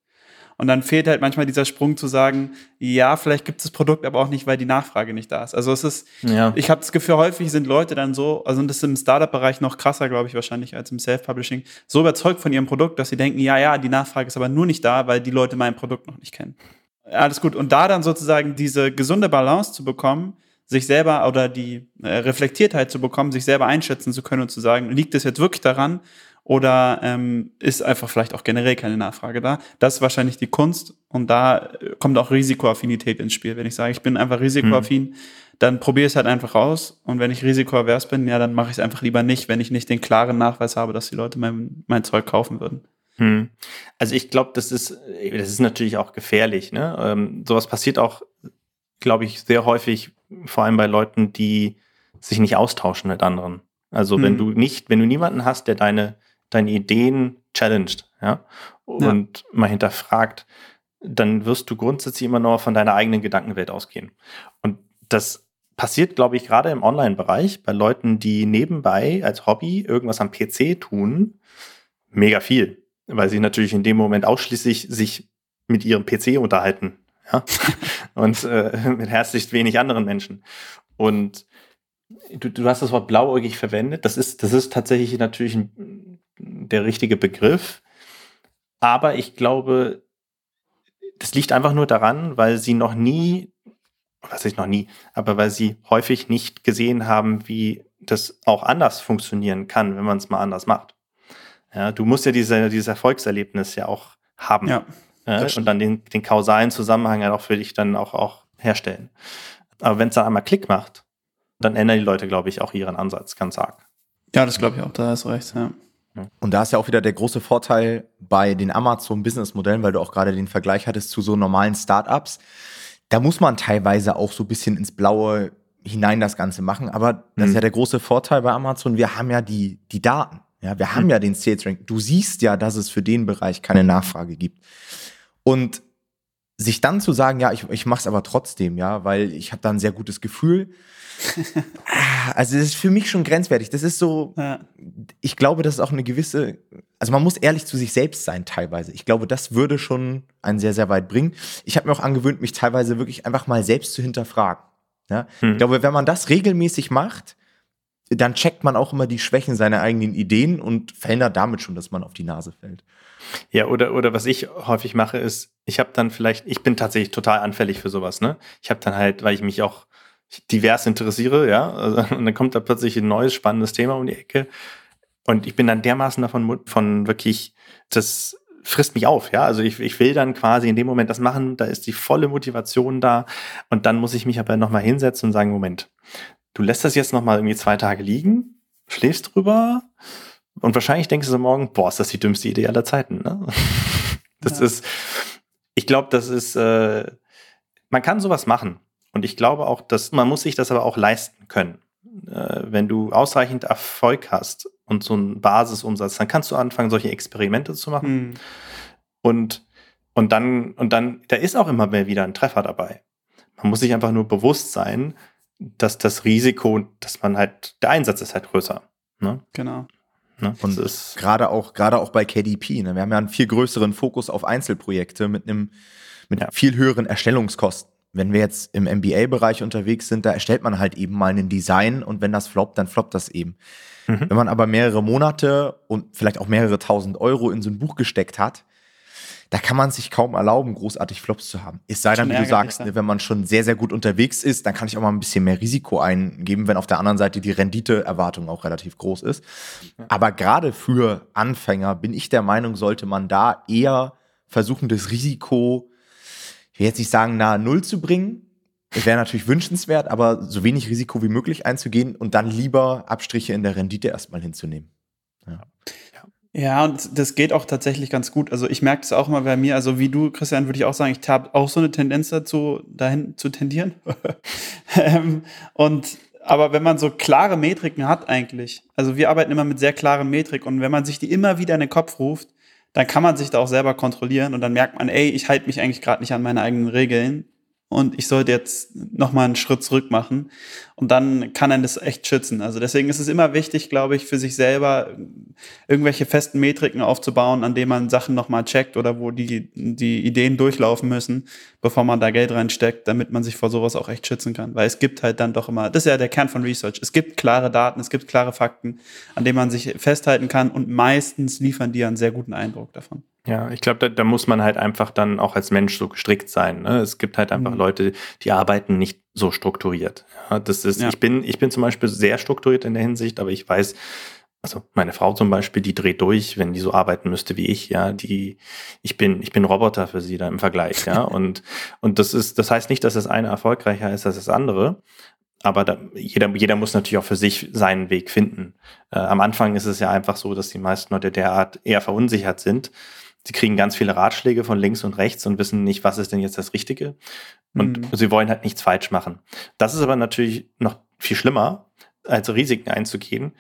Und dann fehlt halt manchmal dieser Sprung zu sagen, ja, vielleicht gibt es das Produkt, aber auch nicht, weil die Nachfrage nicht da ist. Also es ist, ja. ich habe das Gefühl, häufig sind Leute dann so, also das ist im Startup-Bereich noch krasser, glaube ich, wahrscheinlich als im Self-Publishing, so überzeugt von ihrem Produkt, dass sie denken, ja, ja, die Nachfrage ist aber nur nicht da, weil die Leute mein Produkt noch nicht kennen. Alles gut. Und da dann sozusagen diese gesunde Balance zu bekommen, sich selber oder die äh, Reflektiertheit zu bekommen, sich selber einschätzen zu können und zu sagen, liegt es jetzt wirklich daran oder ähm, ist einfach vielleicht auch generell keine Nachfrage da? Das ist wahrscheinlich die Kunst und da äh, kommt auch Risikoaffinität ins Spiel. Wenn ich sage, ich bin einfach risikoaffin, hm. dann probiere ich es halt einfach aus und wenn ich risikoavers bin, ja, dann mache ich es einfach lieber nicht, wenn ich nicht den klaren Nachweis habe, dass die Leute mein, mein Zeug kaufen würden. Hm. Also ich glaube, das ist, das ist natürlich auch gefährlich. Ne? Ähm, sowas passiert auch, glaube ich, sehr häufig vor allem bei Leuten, die sich nicht austauschen mit anderen. Also mhm. wenn du nicht, wenn du niemanden hast, der deine, deine Ideen challenged, ja, und ja. mal hinterfragt, dann wirst du grundsätzlich immer nur von deiner eigenen Gedankenwelt ausgehen. Und das passiert, glaube ich, gerade im Online-Bereich bei Leuten, die nebenbei als Hobby irgendwas am PC tun, mega viel, weil sie natürlich in dem Moment ausschließlich sich mit ihrem PC unterhalten ja? und äh, mit herzlich wenig anderen Menschen. Und du, du hast das Wort blauäugig verwendet. Das ist, das ist tatsächlich natürlich ein, der richtige Begriff. Aber ich glaube, das liegt einfach nur daran, weil sie noch nie, was ich noch nie, aber weil sie häufig nicht gesehen haben, wie das auch anders funktionieren kann, wenn man es mal anders macht. Ja, du musst ja diese, dieses Erfolgserlebnis ja auch haben. Ja äh, und dann den, den kausalen Zusammenhang halt auch für dich dann auch, auch herstellen. Aber wenn es dann einmal Klick macht, dann ändern die Leute, glaube ich, auch ihren Ansatz ganz arg. Ja, das glaube ich auch, da hast du recht, ja. Und da ist ja auch wieder der große Vorteil bei den Amazon-Business-Modellen, weil du auch gerade den Vergleich hattest zu so normalen Startups. Da muss man teilweise auch so ein bisschen ins Blaue hinein das Ganze machen. Aber das mhm. ist ja der große Vorteil bei Amazon. Wir haben ja die, die Daten. Ja, wir haben ja den Sales Rank. Du siehst ja, dass es für den Bereich keine Nachfrage gibt. Und sich dann zu sagen, ja, ich, ich mache es aber trotzdem, ja, weil ich habe da ein sehr gutes Gefühl. also das ist für mich schon grenzwertig. Das ist so, ja. ich glaube, das ist auch eine gewisse, also man muss ehrlich zu sich selbst sein teilweise. Ich glaube, das würde schon einen sehr, sehr weit bringen. Ich habe mir auch angewöhnt, mich teilweise wirklich einfach mal selbst zu hinterfragen. Ja? Hm. Ich glaube, wenn man das regelmäßig macht, dann checkt man auch immer die Schwächen seiner eigenen Ideen und verhindert damit schon, dass man auf die Nase fällt. Ja, oder, oder was ich häufig mache, ist, ich habe dann vielleicht, ich bin tatsächlich total anfällig für sowas, ne? Ich habe dann halt, weil ich mich auch divers interessiere, ja, also, und dann kommt da plötzlich ein neues, spannendes Thema um die Ecke. Und ich bin dann dermaßen davon von wirklich, das frisst mich auf, ja. Also ich, ich will dann quasi in dem Moment das machen, da ist die volle Motivation da. Und dann muss ich mich aber nochmal hinsetzen und sagen, Moment, du lässt das jetzt noch mal irgendwie zwei Tage liegen, schläfst drüber und wahrscheinlich denkst du morgen, boah, ist das die dümmste Idee aller Zeiten. Ne? Das ja. ist, ich glaube, das ist, äh, man kann sowas machen. Und ich glaube auch, dass man muss sich das aber auch leisten können. Äh, wenn du ausreichend Erfolg hast und so einen Basisumsatz, dann kannst du anfangen, solche Experimente zu machen. Mhm. Und, und dann, und dann, da ist auch immer mehr wieder ein Treffer dabei. Man muss sich einfach nur bewusst sein, dass das Risiko, dass man halt, der Einsatz ist halt größer. Ne? Genau. Ne? Und es gerade auch, gerade auch bei KDP, ne? wir haben ja einen viel größeren Fokus auf Einzelprojekte mit einem mit ja. viel höheren Erstellungskosten. Wenn wir jetzt im MBA-Bereich unterwegs sind, da erstellt man halt eben mal ein Design und wenn das floppt, dann floppt das eben. Mhm. Wenn man aber mehrere Monate und vielleicht auch mehrere tausend Euro in so ein Buch gesteckt hat, da kann man sich kaum erlauben, großartig Flops zu haben. Es sei dann, wie du sagst, ne, wenn man schon sehr, sehr gut unterwegs ist, dann kann ich auch mal ein bisschen mehr Risiko eingeben, wenn auf der anderen Seite die Renditeerwartung auch relativ groß ist. Aber gerade für Anfänger bin ich der Meinung, sollte man da eher versuchen, das Risiko, ich will jetzt nicht sagen, nahe Null zu bringen. Es wäre natürlich wünschenswert, aber so wenig Risiko wie möglich einzugehen und dann lieber Abstriche in der Rendite erstmal hinzunehmen. Ja. Und das geht auch tatsächlich ganz gut. Also ich merke es auch mal bei mir, also wie du, Christian, würde ich auch sagen, ich habe auch so eine Tendenz dazu, dahin zu tendieren. ähm, und aber wenn man so klare Metriken hat eigentlich, also wir arbeiten immer mit sehr klaren Metrik und wenn man sich die immer wieder in den Kopf ruft, dann kann man sich da auch selber kontrollieren und dann merkt man, ey, ich halte mich eigentlich gerade nicht an meine eigenen Regeln und ich sollte jetzt nochmal einen Schritt zurück machen. Und dann kann einen das echt schützen. Also deswegen ist es immer wichtig, glaube ich, für sich selber irgendwelche festen Metriken aufzubauen, an denen man Sachen nochmal checkt oder wo die, die Ideen durchlaufen müssen, bevor man da Geld reinsteckt, damit man sich vor sowas auch echt schützen kann. Weil es gibt halt dann doch immer, das ist ja der Kern von Research. Es gibt klare Daten, es gibt klare Fakten, an denen man sich festhalten kann und meistens liefern die einen sehr guten Eindruck davon. Ja, ich glaube, da, da, muss man halt einfach dann auch als Mensch so gestrickt sein. Ne? Es gibt halt einfach mhm. Leute, die arbeiten nicht so strukturiert. Ja, das ist, ja. ich bin, ich bin zum Beispiel sehr strukturiert in der Hinsicht, aber ich weiß, also meine Frau zum Beispiel, die dreht durch, wenn die so arbeiten müsste wie ich, ja, die, ich bin, ich bin Roboter für sie da im Vergleich, ja, und, und das ist, das heißt nicht, dass das eine erfolgreicher ist als das andere, aber da, jeder, jeder muss natürlich auch für sich seinen Weg finden. Äh, am Anfang ist es ja einfach so, dass die meisten Leute derart eher verunsichert sind sie kriegen ganz viele Ratschläge von links und rechts und wissen nicht, was ist denn jetzt das Richtige. Und mhm. sie wollen halt nichts falsch machen. Das ist aber natürlich noch viel schlimmer, als Risiken einzugehen,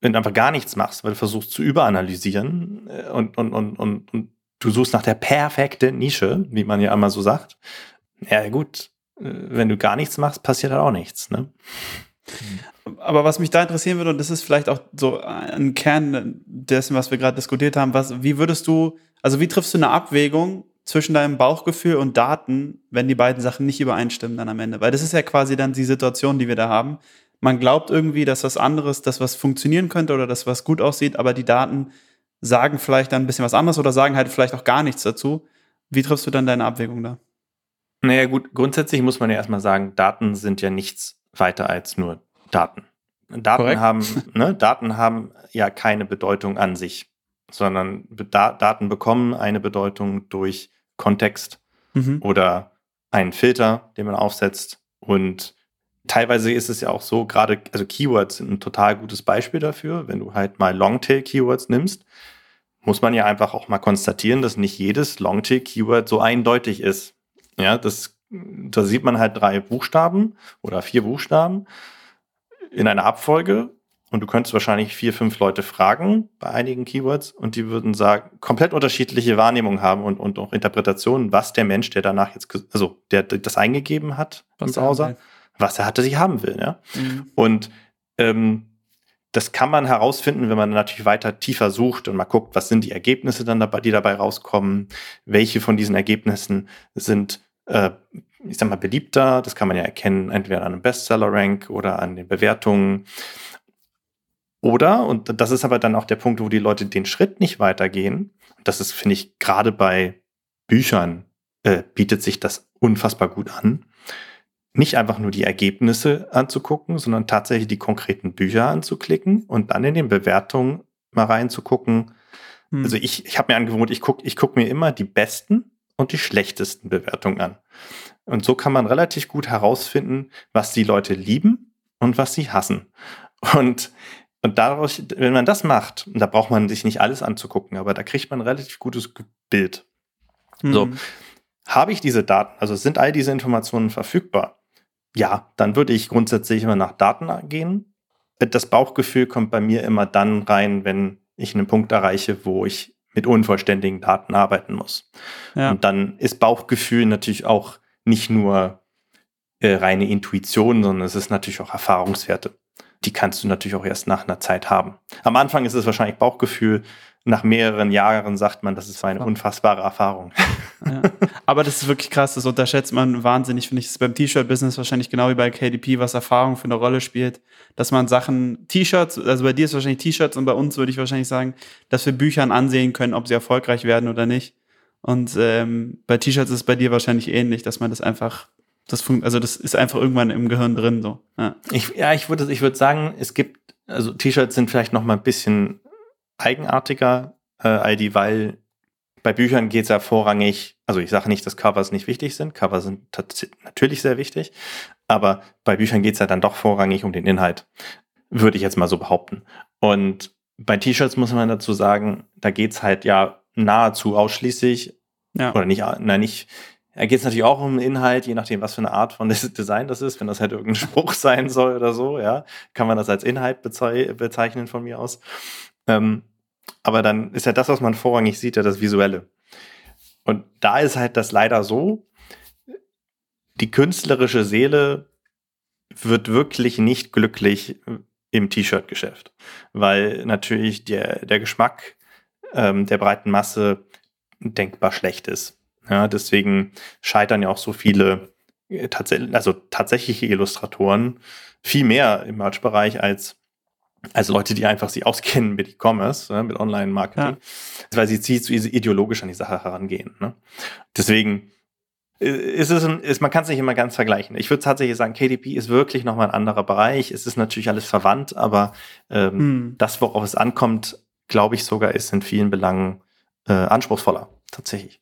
wenn du einfach gar nichts machst, weil du versuchst zu überanalysieren äh, und, und, und, und, und du suchst nach der perfekten Nische, wie man ja immer so sagt. Ja, gut, äh, wenn du gar nichts machst, passiert halt auch nichts. Ne? Aber was mich da interessieren würde, und das ist vielleicht auch so ein Kern dessen, was wir gerade diskutiert haben, was, wie würdest du also wie triffst du eine Abwägung zwischen deinem Bauchgefühl und Daten, wenn die beiden Sachen nicht übereinstimmen dann am Ende? Weil das ist ja quasi dann die Situation, die wir da haben. Man glaubt irgendwie, dass was anderes, dass was funktionieren könnte oder dass was gut aussieht, aber die Daten sagen vielleicht dann ein bisschen was anderes oder sagen halt vielleicht auch gar nichts dazu. Wie triffst du dann deine Abwägung da? Naja, gut, grundsätzlich muss man ja erstmal sagen, Daten sind ja nichts weiter als nur Daten. Daten haben, ne, Daten haben ja keine Bedeutung an sich sondern Daten bekommen eine Bedeutung durch Kontext mhm. oder einen Filter, den man aufsetzt. Und teilweise ist es ja auch so, gerade, also Keywords sind ein total gutes Beispiel dafür. Wenn du halt mal Longtail-Keywords nimmst, muss man ja einfach auch mal konstatieren, dass nicht jedes Longtail-Keyword so eindeutig ist. Ja, das, da sieht man halt drei Buchstaben oder vier Buchstaben in einer Abfolge und du könntest wahrscheinlich vier, fünf Leute fragen bei einigen Keywords und die würden sagen, komplett unterschiedliche Wahrnehmungen haben und, und auch Interpretationen, was der Mensch, der danach jetzt, also der das eingegeben hat was im Browser, was er hatte, sich haben will. Ja? Mhm. Und ähm, das kann man herausfinden, wenn man natürlich weiter tiefer sucht und mal guckt, was sind die Ergebnisse dann dabei, die dabei rauskommen, welche von diesen Ergebnissen sind, äh, ich sag mal, beliebter. Das kann man ja erkennen, entweder an einem Bestseller-Rank oder an den Bewertungen. Oder, und das ist aber dann auch der Punkt, wo die Leute den Schritt nicht weitergehen, das ist, finde ich, gerade bei Büchern äh, bietet sich das unfassbar gut an, nicht einfach nur die Ergebnisse anzugucken, sondern tatsächlich die konkreten Bücher anzuklicken und dann in den Bewertungen mal reinzugucken. Hm. Also ich, ich habe mir angewohnt, ich gucke ich guck mir immer die besten und die schlechtesten Bewertungen an. Und so kann man relativ gut herausfinden, was die Leute lieben und was sie hassen. Und, und daraus, wenn man das macht, da braucht man sich nicht alles anzugucken, aber da kriegt man ein relativ gutes Bild. Mhm. So, habe ich diese Daten, also sind all diese Informationen verfügbar? Ja, dann würde ich grundsätzlich immer nach Daten gehen. Das Bauchgefühl kommt bei mir immer dann rein, wenn ich einen Punkt erreiche, wo ich mit unvollständigen Daten arbeiten muss. Ja. Und dann ist Bauchgefühl natürlich auch nicht nur äh, reine Intuition, sondern es ist natürlich auch Erfahrungswerte. Die kannst du natürlich auch erst nach einer Zeit haben. Am Anfang ist es wahrscheinlich Bauchgefühl. Nach mehreren Jahren sagt man, das ist eine unfassbare Erfahrung. Ja. Aber das ist wirklich krass, das unterschätzt man wahnsinnig, finde ich. Das ist beim T-Shirt-Business wahrscheinlich genau wie bei KDP, was Erfahrung für eine Rolle spielt. Dass man Sachen, T-Shirts, also bei dir ist wahrscheinlich T-Shirts und bei uns würde ich wahrscheinlich sagen, dass wir Büchern ansehen können, ob sie erfolgreich werden oder nicht. Und ähm, bei T-Shirts ist es bei dir wahrscheinlich ähnlich, dass man das einfach, das also das ist einfach irgendwann im Gehirn drin so. Ja, ich, ja, ich würde ich würde sagen, es gibt, also T-Shirts sind vielleicht noch mal ein bisschen eigenartiger, äh, ID, weil bei Büchern geht es ja vorrangig, also ich sage nicht, dass Covers nicht wichtig sind, Covers sind natürlich sehr wichtig, aber bei Büchern geht es ja dann doch vorrangig um den Inhalt, würde ich jetzt mal so behaupten. Und bei T-Shirts muss man dazu sagen, da geht es halt ja nahezu ausschließlich, ja. oder nicht, nein, nicht, da geht es natürlich auch um Inhalt, je nachdem, was für eine Art von Design das ist. Wenn das halt irgendein Spruch sein soll oder so, ja, kann man das als Inhalt bezeichnen von mir aus. Ähm, aber dann ist ja das, was man vorrangig sieht, ja das Visuelle. Und da ist halt das leider so, die künstlerische Seele wird wirklich nicht glücklich im T-Shirt-Geschäft, weil natürlich der, der Geschmack ähm, der breiten Masse denkbar schlecht ist. Ja, deswegen scheitern ja auch so viele äh, tatsächlich, also tatsächliche Illustratoren viel mehr im Merch-Bereich als also Leute, die einfach sich auskennen mit E-Commerce, ne, mit Online-Marketing, ja. weil sie zu ideologisch an die Sache herangehen. Ne? Deswegen äh, ist es, ist, man kann es nicht immer ganz vergleichen. Ich würde tatsächlich sagen, KDP ist wirklich nochmal ein anderer Bereich. Es ist natürlich alles verwandt, aber ähm, hm. das, worauf es ankommt, glaube ich sogar, ist in vielen Belangen äh, anspruchsvoller, tatsächlich.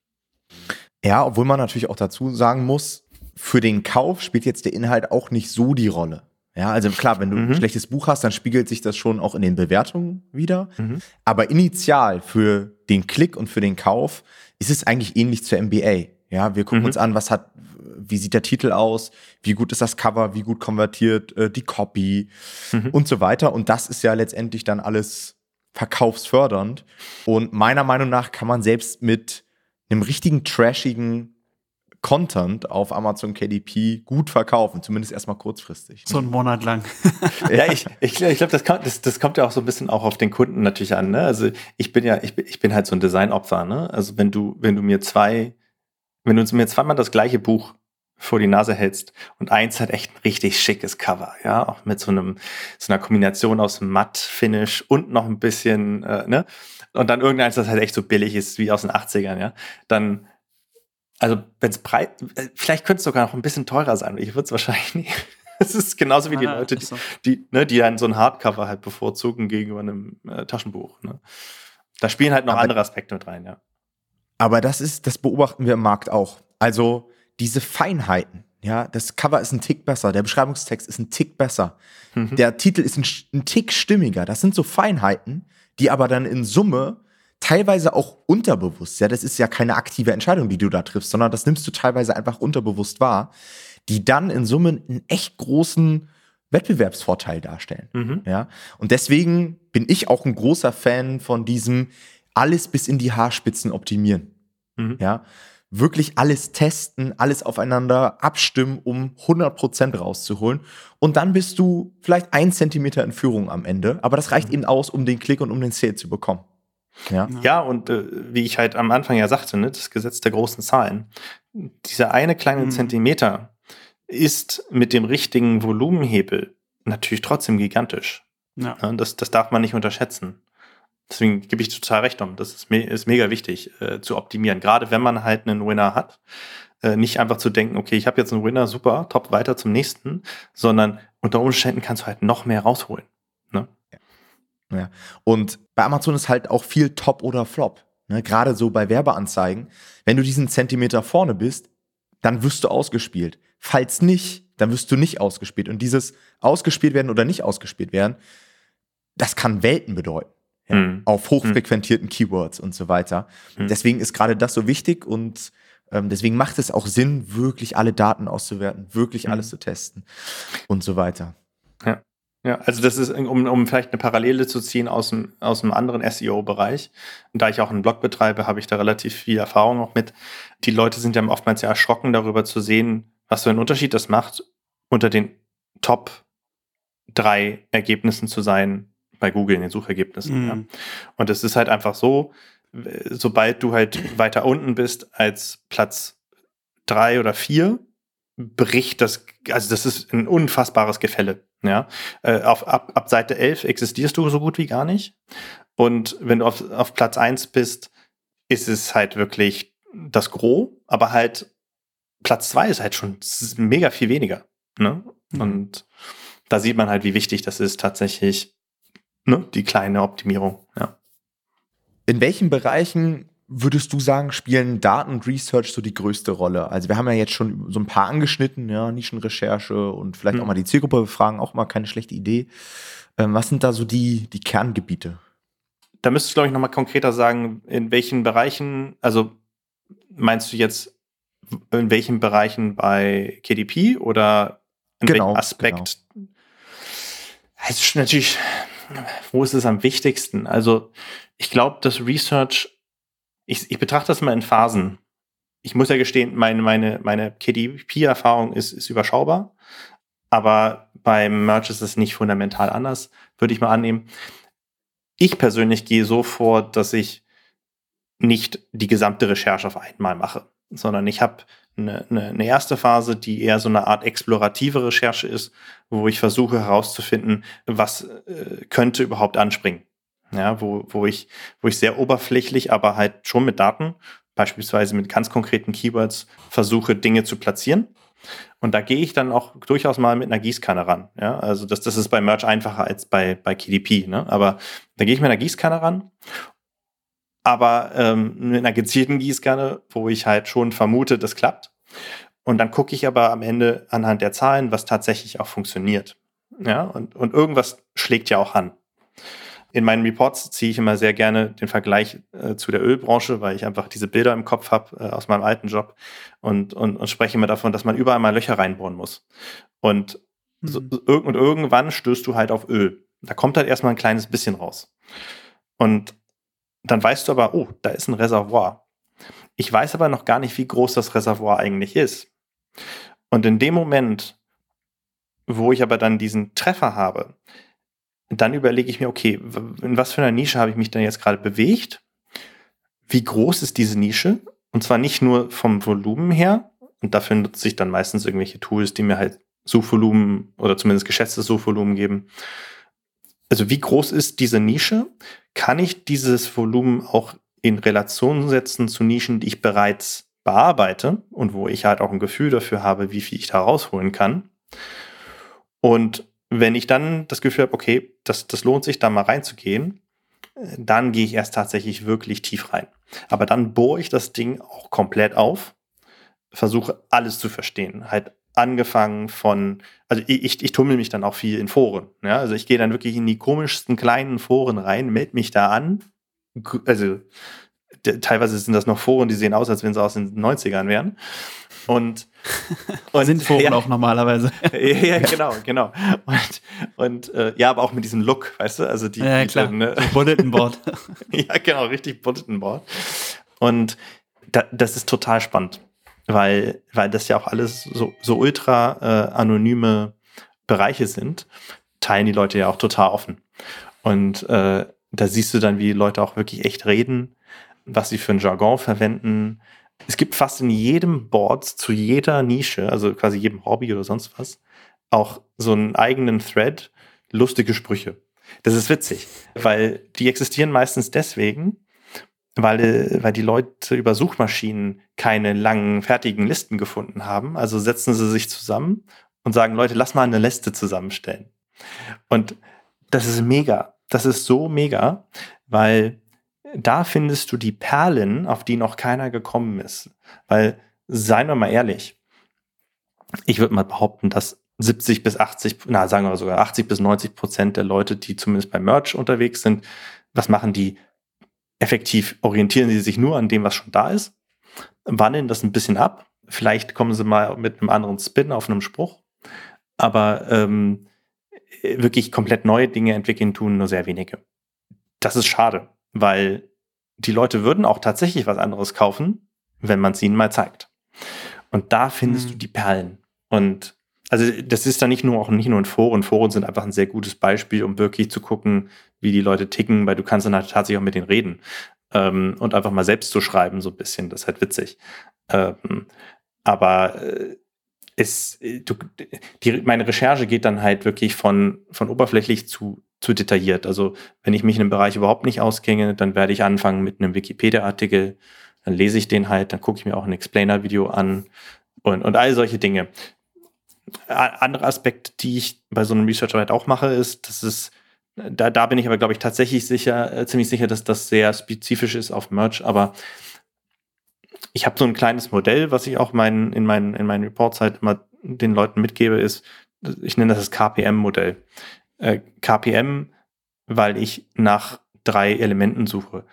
Ja, obwohl man natürlich auch dazu sagen muss, für den Kauf spielt jetzt der Inhalt auch nicht so die Rolle. Ja, also klar, wenn du mhm. ein schlechtes Buch hast, dann spiegelt sich das schon auch in den Bewertungen wieder. Mhm. Aber initial für den Klick und für den Kauf ist es eigentlich ähnlich zur MBA. Ja, wir gucken mhm. uns an, was hat, wie sieht der Titel aus, wie gut ist das Cover, wie gut konvertiert äh, die Copy mhm. und so weiter. Und das ist ja letztendlich dann alles verkaufsfördernd. Und meiner Meinung nach kann man selbst mit einem richtigen trashigen Content auf Amazon KDP gut verkaufen, zumindest erstmal kurzfristig. So einen Monat lang. ja, ich, ich, ich glaube, das, das, das kommt ja auch so ein bisschen auch auf den Kunden natürlich an. Ne? Also ich bin ja, ich bin, ich bin halt so ein Designopfer. Ne? Also wenn du, wenn du mir zwei, wenn du mir zweimal das gleiche Buch vor die Nase hältst und eins hat echt ein richtig schickes Cover, ja, auch mit so einem so einer Kombination aus Matt-Finish und noch ein bisschen, äh, ne, und dann irgendeins, das halt echt so billig ist wie aus den 80ern, ja, dann also wenn es breit, äh, vielleicht könnte es sogar noch ein bisschen teurer sein. Ich würde es wahrscheinlich nicht. Es ist genauso wie ah, die Leute, die, so. die, ne, die dann so ein Hardcover halt bevorzugen gegenüber einem äh, Taschenbuch. Ne? Da spielen halt noch aber, andere Aspekte mit rein, ja. Aber das ist, das beobachten wir im Markt auch. Also diese Feinheiten, ja, das Cover ist ein Tick besser, der Beschreibungstext ist ein Tick besser, mhm. der Titel ist ein, ein Tick stimmiger. Das sind so Feinheiten, die aber dann in Summe teilweise auch unterbewusst, ja, das ist ja keine aktive Entscheidung, die du da triffst, sondern das nimmst du teilweise einfach unterbewusst wahr, die dann in Summe einen echt großen Wettbewerbsvorteil darstellen. Mhm. Ja, und deswegen bin ich auch ein großer Fan von diesem alles bis in die Haarspitzen optimieren. Mhm. Ja, wirklich alles testen, alles aufeinander abstimmen, um 100% rauszuholen. Und dann bist du vielleicht ein Zentimeter in Führung am Ende, aber das reicht mhm. eben aus, um den Klick und um den Sale zu bekommen. Ja, ja und äh, wie ich halt am Anfang ja sagte, ne, das Gesetz der großen Zahlen. Dieser eine kleine mhm. Zentimeter ist mit dem richtigen Volumenhebel natürlich trotzdem gigantisch. Ja. ja das, das darf man nicht unterschätzen. Deswegen gebe ich total recht um. Das ist, me ist mega wichtig äh, zu optimieren. Gerade wenn man halt einen Winner hat. Äh, nicht einfach zu denken, okay, ich habe jetzt einen Winner, super, top, weiter zum nächsten, sondern unter Umständen kannst du halt noch mehr rausholen. Ne? Ja. Und bei Amazon ist halt auch viel Top oder Flop. Ne? Gerade so bei Werbeanzeigen. Wenn du diesen Zentimeter vorne bist, dann wirst du ausgespielt. Falls nicht, dann wirst du nicht ausgespielt. Und dieses ausgespielt werden oder nicht ausgespielt werden, das kann Welten bedeuten. Ja, mhm. Auf hochfrequentierten mhm. Keywords und so weiter. Mhm. Deswegen ist gerade das so wichtig und ähm, deswegen macht es auch Sinn, wirklich alle Daten auszuwerten, wirklich mhm. alles zu testen und so weiter. Ja. Ja, also das ist, um, um vielleicht eine Parallele zu ziehen aus dem, aus einem anderen SEO-Bereich. Und da ich auch einen Blog betreibe, habe ich da relativ viel Erfahrung noch mit. Die Leute sind ja oftmals ja erschrocken darüber zu sehen, was für einen Unterschied das macht, unter den Top drei Ergebnissen zu sein bei Google in den Suchergebnissen. Mhm. Ja. Und es ist halt einfach so, sobald du halt weiter unten bist als Platz drei oder vier, bricht das, also das ist ein unfassbares Gefälle. Ja, äh, auf, ab, ab Seite 11 existierst du so gut wie gar nicht. Und wenn du auf, auf Platz 1 bist, ist es halt wirklich das Gros, aber halt Platz 2 ist halt schon mega viel weniger. Ne? Mhm. Und da sieht man halt, wie wichtig das ist, tatsächlich ne? die kleine Optimierung. Ja. In welchen Bereichen würdest du sagen, spielen Daten und Research so die größte Rolle? Also wir haben ja jetzt schon so ein paar angeschnitten, ja, Nischenrecherche und vielleicht mhm. auch mal die Zielgruppe befragen, auch mal keine schlechte Idee. Ähm, was sind da so die, die Kerngebiete? Da müsstest du, glaube ich, nochmal konkreter sagen, in welchen Bereichen, also meinst du jetzt, in welchen Bereichen bei KDP oder in genau, welchem Aspekt? Genau. Es ist natürlich, wo ist es am wichtigsten? Also ich glaube, dass Research ich, ich betrachte das mal in Phasen. Ich muss ja gestehen, meine, meine, meine KDP-Erfahrung ist, ist überschaubar, aber beim Merch ist es nicht fundamental anders, würde ich mal annehmen. Ich persönlich gehe so vor, dass ich nicht die gesamte Recherche auf einmal mache, sondern ich habe eine, eine, erste Phase, die eher so eine Art explorative Recherche ist, wo ich versuche herauszufinden, was äh, könnte überhaupt anspringen ja, wo, wo, ich, wo ich sehr oberflächlich, aber halt schon mit Daten, beispielsweise mit ganz konkreten Keywords, versuche, Dinge zu platzieren. Und da gehe ich dann auch durchaus mal mit einer Gießkanne ran. Ja, also das, das ist bei Merch einfacher als bei, bei KDP. Ne? Aber da gehe ich mit einer Gießkanne ran. Aber ähm, mit einer gezielten Gießkanne, wo ich halt schon vermute, das klappt. Und dann gucke ich aber am Ende anhand der Zahlen, was tatsächlich auch funktioniert. Ja, und, und irgendwas schlägt ja auch an in meinen Reports ziehe ich immer sehr gerne den Vergleich äh, zu der Ölbranche, weil ich einfach diese Bilder im Kopf habe äh, aus meinem alten Job und, und, und spreche immer davon, dass man überall mal Löcher reinbohren muss. Und, mhm. so, und irgendwann stößt du halt auf Öl. Da kommt halt erstmal ein kleines bisschen raus. Und dann weißt du aber, oh, da ist ein Reservoir. Ich weiß aber noch gar nicht, wie groß das Reservoir eigentlich ist. Und in dem Moment, wo ich aber dann diesen Treffer habe, dann überlege ich mir, okay, in was für einer Nische habe ich mich denn jetzt gerade bewegt? Wie groß ist diese Nische? Und zwar nicht nur vom Volumen her, und dafür nutze ich dann meistens irgendwelche Tools, die mir halt Suchvolumen oder zumindest geschätztes Suchvolumen geben. Also wie groß ist diese Nische? Kann ich dieses Volumen auch in Relation setzen zu Nischen, die ich bereits bearbeite und wo ich halt auch ein Gefühl dafür habe, wie viel ich da rausholen kann? Und wenn ich dann das Gefühl habe, okay, das, das lohnt sich, da mal reinzugehen, dann gehe ich erst tatsächlich wirklich tief rein. Aber dann bohre ich das Ding auch komplett auf, versuche alles zu verstehen. Halt angefangen von, also ich, ich, tummel mich dann auch viel in Foren. Ja? Also ich gehe dann wirklich in die komischsten kleinen Foren rein, melde mich da an. Also teilweise sind das noch Foren, die sehen aus, als wenn sie aus den 90ern wären. Und, und sind Foren ja, auch normalerweise. ja, genau, genau. Und, und äh, ja, aber auch mit diesem Look, weißt du? Also die, ja, die klar. Ne? Bulletin Board. ja, genau, richtig Bulletin Board. Und da, das ist total spannend, weil, weil das ja auch alles so, so ultra äh, anonyme Bereiche sind, teilen die Leute ja auch total offen. Und äh, da siehst du dann, wie Leute auch wirklich echt reden, was sie für ein Jargon verwenden. Es gibt fast in jedem Board zu jeder Nische, also quasi jedem Hobby oder sonst was, auch so einen eigenen Thread, lustige Sprüche. Das ist witzig, weil die existieren meistens deswegen, weil, weil die Leute über Suchmaschinen keine langen, fertigen Listen gefunden haben. Also setzen sie sich zusammen und sagen, Leute, lass mal eine Liste zusammenstellen. Und das ist mega. Das ist so mega, weil da findest du die Perlen, auf die noch keiner gekommen ist. Weil, seien wir mal ehrlich, ich würde mal behaupten, dass 70 bis 80, na sagen wir sogar 80 bis 90 Prozent der Leute, die zumindest bei Merch unterwegs sind, was machen die? Effektiv orientieren sie sich nur an dem, was schon da ist, wandeln das ein bisschen ab. Vielleicht kommen sie mal mit einem anderen Spin auf einem Spruch, aber ähm, wirklich komplett neue Dinge entwickeln tun nur sehr wenige. Das ist schade, weil die Leute würden auch tatsächlich was anderes kaufen, wenn man es ihnen mal zeigt. Und da findest mhm. du die Perlen. Und also das ist dann nicht nur auch nicht nur in Foren. Foren sind einfach ein sehr gutes Beispiel, um wirklich zu gucken, wie die Leute ticken, weil du kannst dann halt tatsächlich auch mit denen reden ähm, und einfach mal selbst zu schreiben so ein bisschen. Das ist halt witzig. Ähm, aber äh, ist, du, die, meine Recherche geht dann halt wirklich von, von oberflächlich zu, zu detailliert. Also wenn ich mich in einem Bereich überhaupt nicht auskenne, dann werde ich anfangen mit einem Wikipedia-Artikel, dann lese ich den halt, dann gucke ich mir auch ein Explainer-Video an und, und all solche Dinge. Andere Aspekt, die ich bei so einem Researcher halt auch mache, ist, dass es, da, da bin ich aber, glaube ich, tatsächlich sicher, äh, ziemlich sicher, dass das sehr spezifisch ist auf Merch, aber ich habe so ein kleines Modell, was ich auch mein, in, meinen, in meinen Reports halt immer den Leuten mitgebe, ist, ich nenne das das KPM-Modell. Äh, KPM, weil ich nach drei Elementen suche.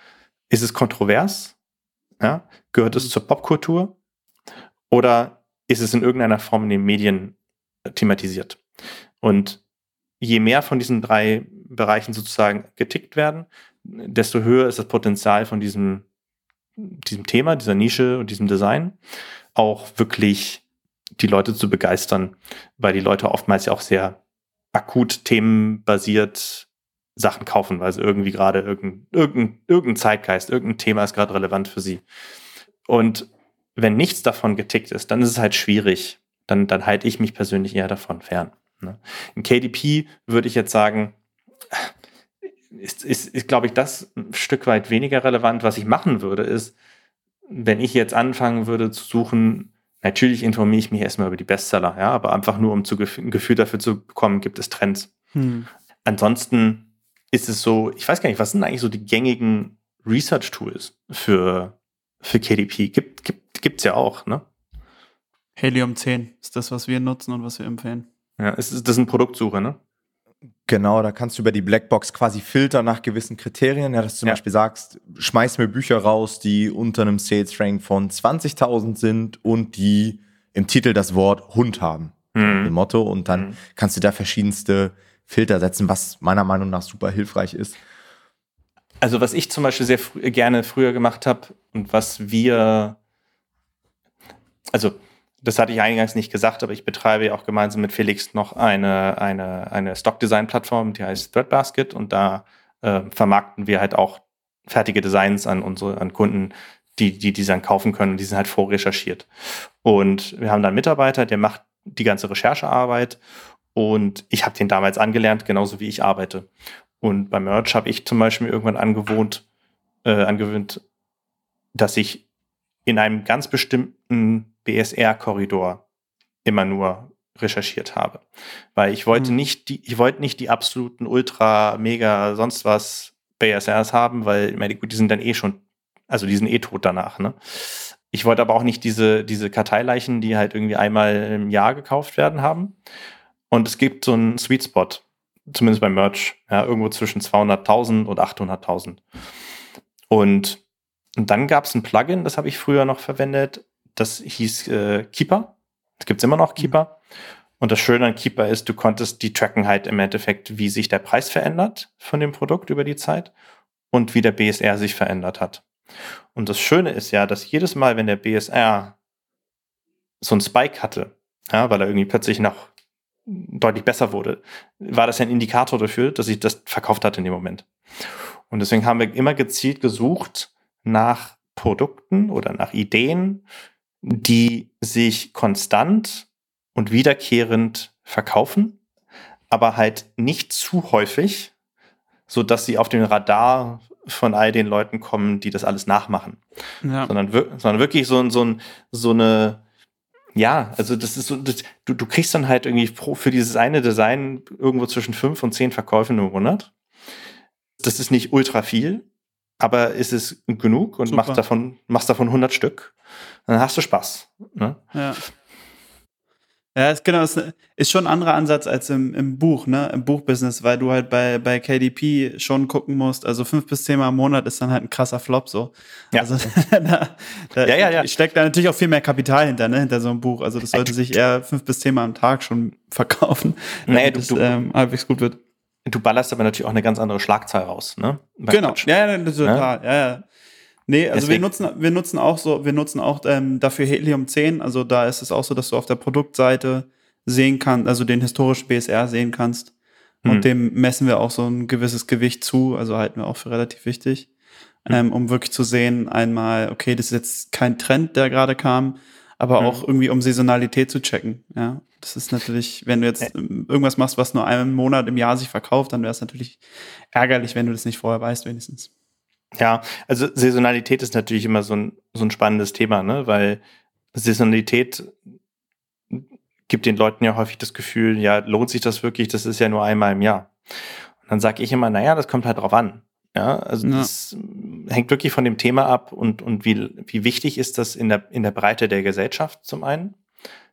Ist es kontrovers? Ja? Gehört es zur Popkultur? Oder ist es in irgendeiner Form in den Medien thematisiert. Und je mehr von diesen drei Bereichen sozusagen getickt werden, desto höher ist das Potenzial von diesem, diesem Thema, dieser Nische und diesem Design auch wirklich die Leute zu begeistern, weil die Leute oftmals ja auch sehr akut themenbasiert Sachen kaufen, weil sie irgendwie gerade irgendein, irgendein, irgendein Zeitgeist, irgendein Thema ist gerade relevant für sie. Und wenn nichts davon getickt ist, dann ist es halt schwierig, dann, dann halte ich mich persönlich eher davon fern. Ne? Im KDP würde ich jetzt sagen, ist, ist, ist glaube ich, das ein Stück weit weniger relevant. Was ich machen würde, ist, wenn ich jetzt anfangen würde zu suchen, natürlich informiere ich mich erstmal über die Bestseller, ja, aber einfach nur, um zu, ein Gefühl dafür zu bekommen, gibt es Trends. Hm. Ansonsten ist es so, ich weiß gar nicht, was sind eigentlich so die gängigen Research-Tools für, für KDP? Gibt, gibt, gibt's ja auch, ne? Helium 10 ist das, was wir nutzen und was wir empfehlen. Ja, ist, ist das eine Produktsuche, ne? Genau, da kannst du über die Blackbox quasi filtern nach gewissen Kriterien. Ja, dass du zum ja. Beispiel sagst, schmeiß mir Bücher raus, die unter einem Sales Rank von 20.000 sind und die im Titel das Wort Hund haben. Mhm. Im Motto. Und dann mhm. kannst du da verschiedenste Filter setzen, was meiner Meinung nach super hilfreich ist. Also, was ich zum Beispiel sehr fr gerne früher gemacht habe und was wir, also das hatte ich eingangs nicht gesagt, aber ich betreibe ja auch gemeinsam mit Felix noch eine, eine, eine Stock-Design-Plattform, die heißt Threadbasket und da äh, vermarkten wir halt auch fertige Designs an unsere, an Kunden, die, die die dann kaufen können. Die sind halt vorrecherchiert. Und wir haben da einen Mitarbeiter, der macht die ganze Recherchearbeit und ich habe den damals angelernt, genauso wie ich arbeite. Und beim Merch habe ich zum Beispiel irgendwann angewohnt, äh, angewöhnt, dass ich in einem ganz bestimmten BSR-Korridor immer nur recherchiert habe. Weil ich wollte mhm. nicht die, ich wollte nicht die absoluten Ultra, Mega, sonst was BSRs haben, weil, ich meine, gut, die sind dann eh schon, also die sind eh tot danach, ne? Ich wollte aber auch nicht diese, diese Karteileichen, die halt irgendwie einmal im Jahr gekauft werden, haben. Und es gibt so einen Sweet Spot, zumindest beim Merch, ja, irgendwo zwischen 200.000 und 800.000. Und, und dann gab es ein Plugin, das habe ich früher noch verwendet, das hieß äh, Keeper. Es gibt immer noch mhm. Keeper. Und das Schöne an Keeper ist, du konntest die tracken halt im Endeffekt, wie sich der Preis verändert von dem Produkt über die Zeit und wie der BSR sich verändert hat. Und das Schöne ist ja, dass jedes Mal, wenn der BSR so einen Spike hatte, ja, weil er irgendwie plötzlich noch deutlich besser wurde, war das ja ein Indikator dafür, dass ich das verkauft hatte in dem Moment. Und deswegen haben wir immer gezielt gesucht nach Produkten oder nach Ideen, die sich konstant und wiederkehrend verkaufen, aber halt nicht zu häufig, so dass sie auf den Radar von all den Leuten kommen, die das alles nachmachen. Ja. Sondern, sondern wirklich so, so, so eine, ja, also das ist so, das, du, du kriegst dann halt irgendwie pro, für dieses eine Design irgendwo zwischen fünf und zehn Verkäufen im Monat. Das ist nicht ultra viel, aber ist es genug und machst davon, machst davon 100 Stück, dann hast du Spaß. Ne? Ja. Ja, ist, genau, ist, ist schon ein anderer Ansatz als im, im Buch, ne, im Buchbusiness, weil du halt bei, bei KDP schon gucken musst, also fünf bis zehn Mal im Monat ist dann halt ein krasser Flop so. Ja. Also da, da Ja, ja, ja. steckt da natürlich auch viel mehr Kapital hinter, ne, hinter so einem Buch. Also das sollte sich eher fünf bis zehn Mal am Tag schon verkaufen, Nee, damit du- es ähm, halbwegs gut wird. Du ballerst aber natürlich auch eine ganz andere Schlagzahl raus, ne? Bei Genau, Quatsch. ja, ja, total, ja, ja. Nee, also wir nutzen, wir nutzen auch so, wir nutzen auch ähm, dafür Helium 10. Also da ist es auch so, dass du auf der Produktseite sehen kannst, also den historischen BSR sehen kannst. Hm. Und dem messen wir auch so ein gewisses Gewicht zu, also halten wir auch für relativ wichtig, Hm. ähm, um wirklich zu sehen, einmal, okay, das ist jetzt kein Trend, der gerade kam, aber Hm. auch irgendwie um Saisonalität zu checken. Ja, das ist natürlich, wenn du jetzt ähm, irgendwas machst, was nur einen Monat im Jahr sich verkauft, dann wäre es natürlich ärgerlich, wenn du das nicht vorher weißt, wenigstens. Ja, also Saisonalität ist natürlich immer so ein, so ein spannendes Thema, ne? Weil Saisonalität gibt den Leuten ja häufig das Gefühl, ja, lohnt sich das wirklich? Das ist ja nur einmal im Jahr. Und dann sage ich immer, naja, das kommt halt drauf an. Ja, also Ja. das hängt wirklich von dem Thema ab und, und wie, wie wichtig ist das in der, in der Breite der Gesellschaft zum einen.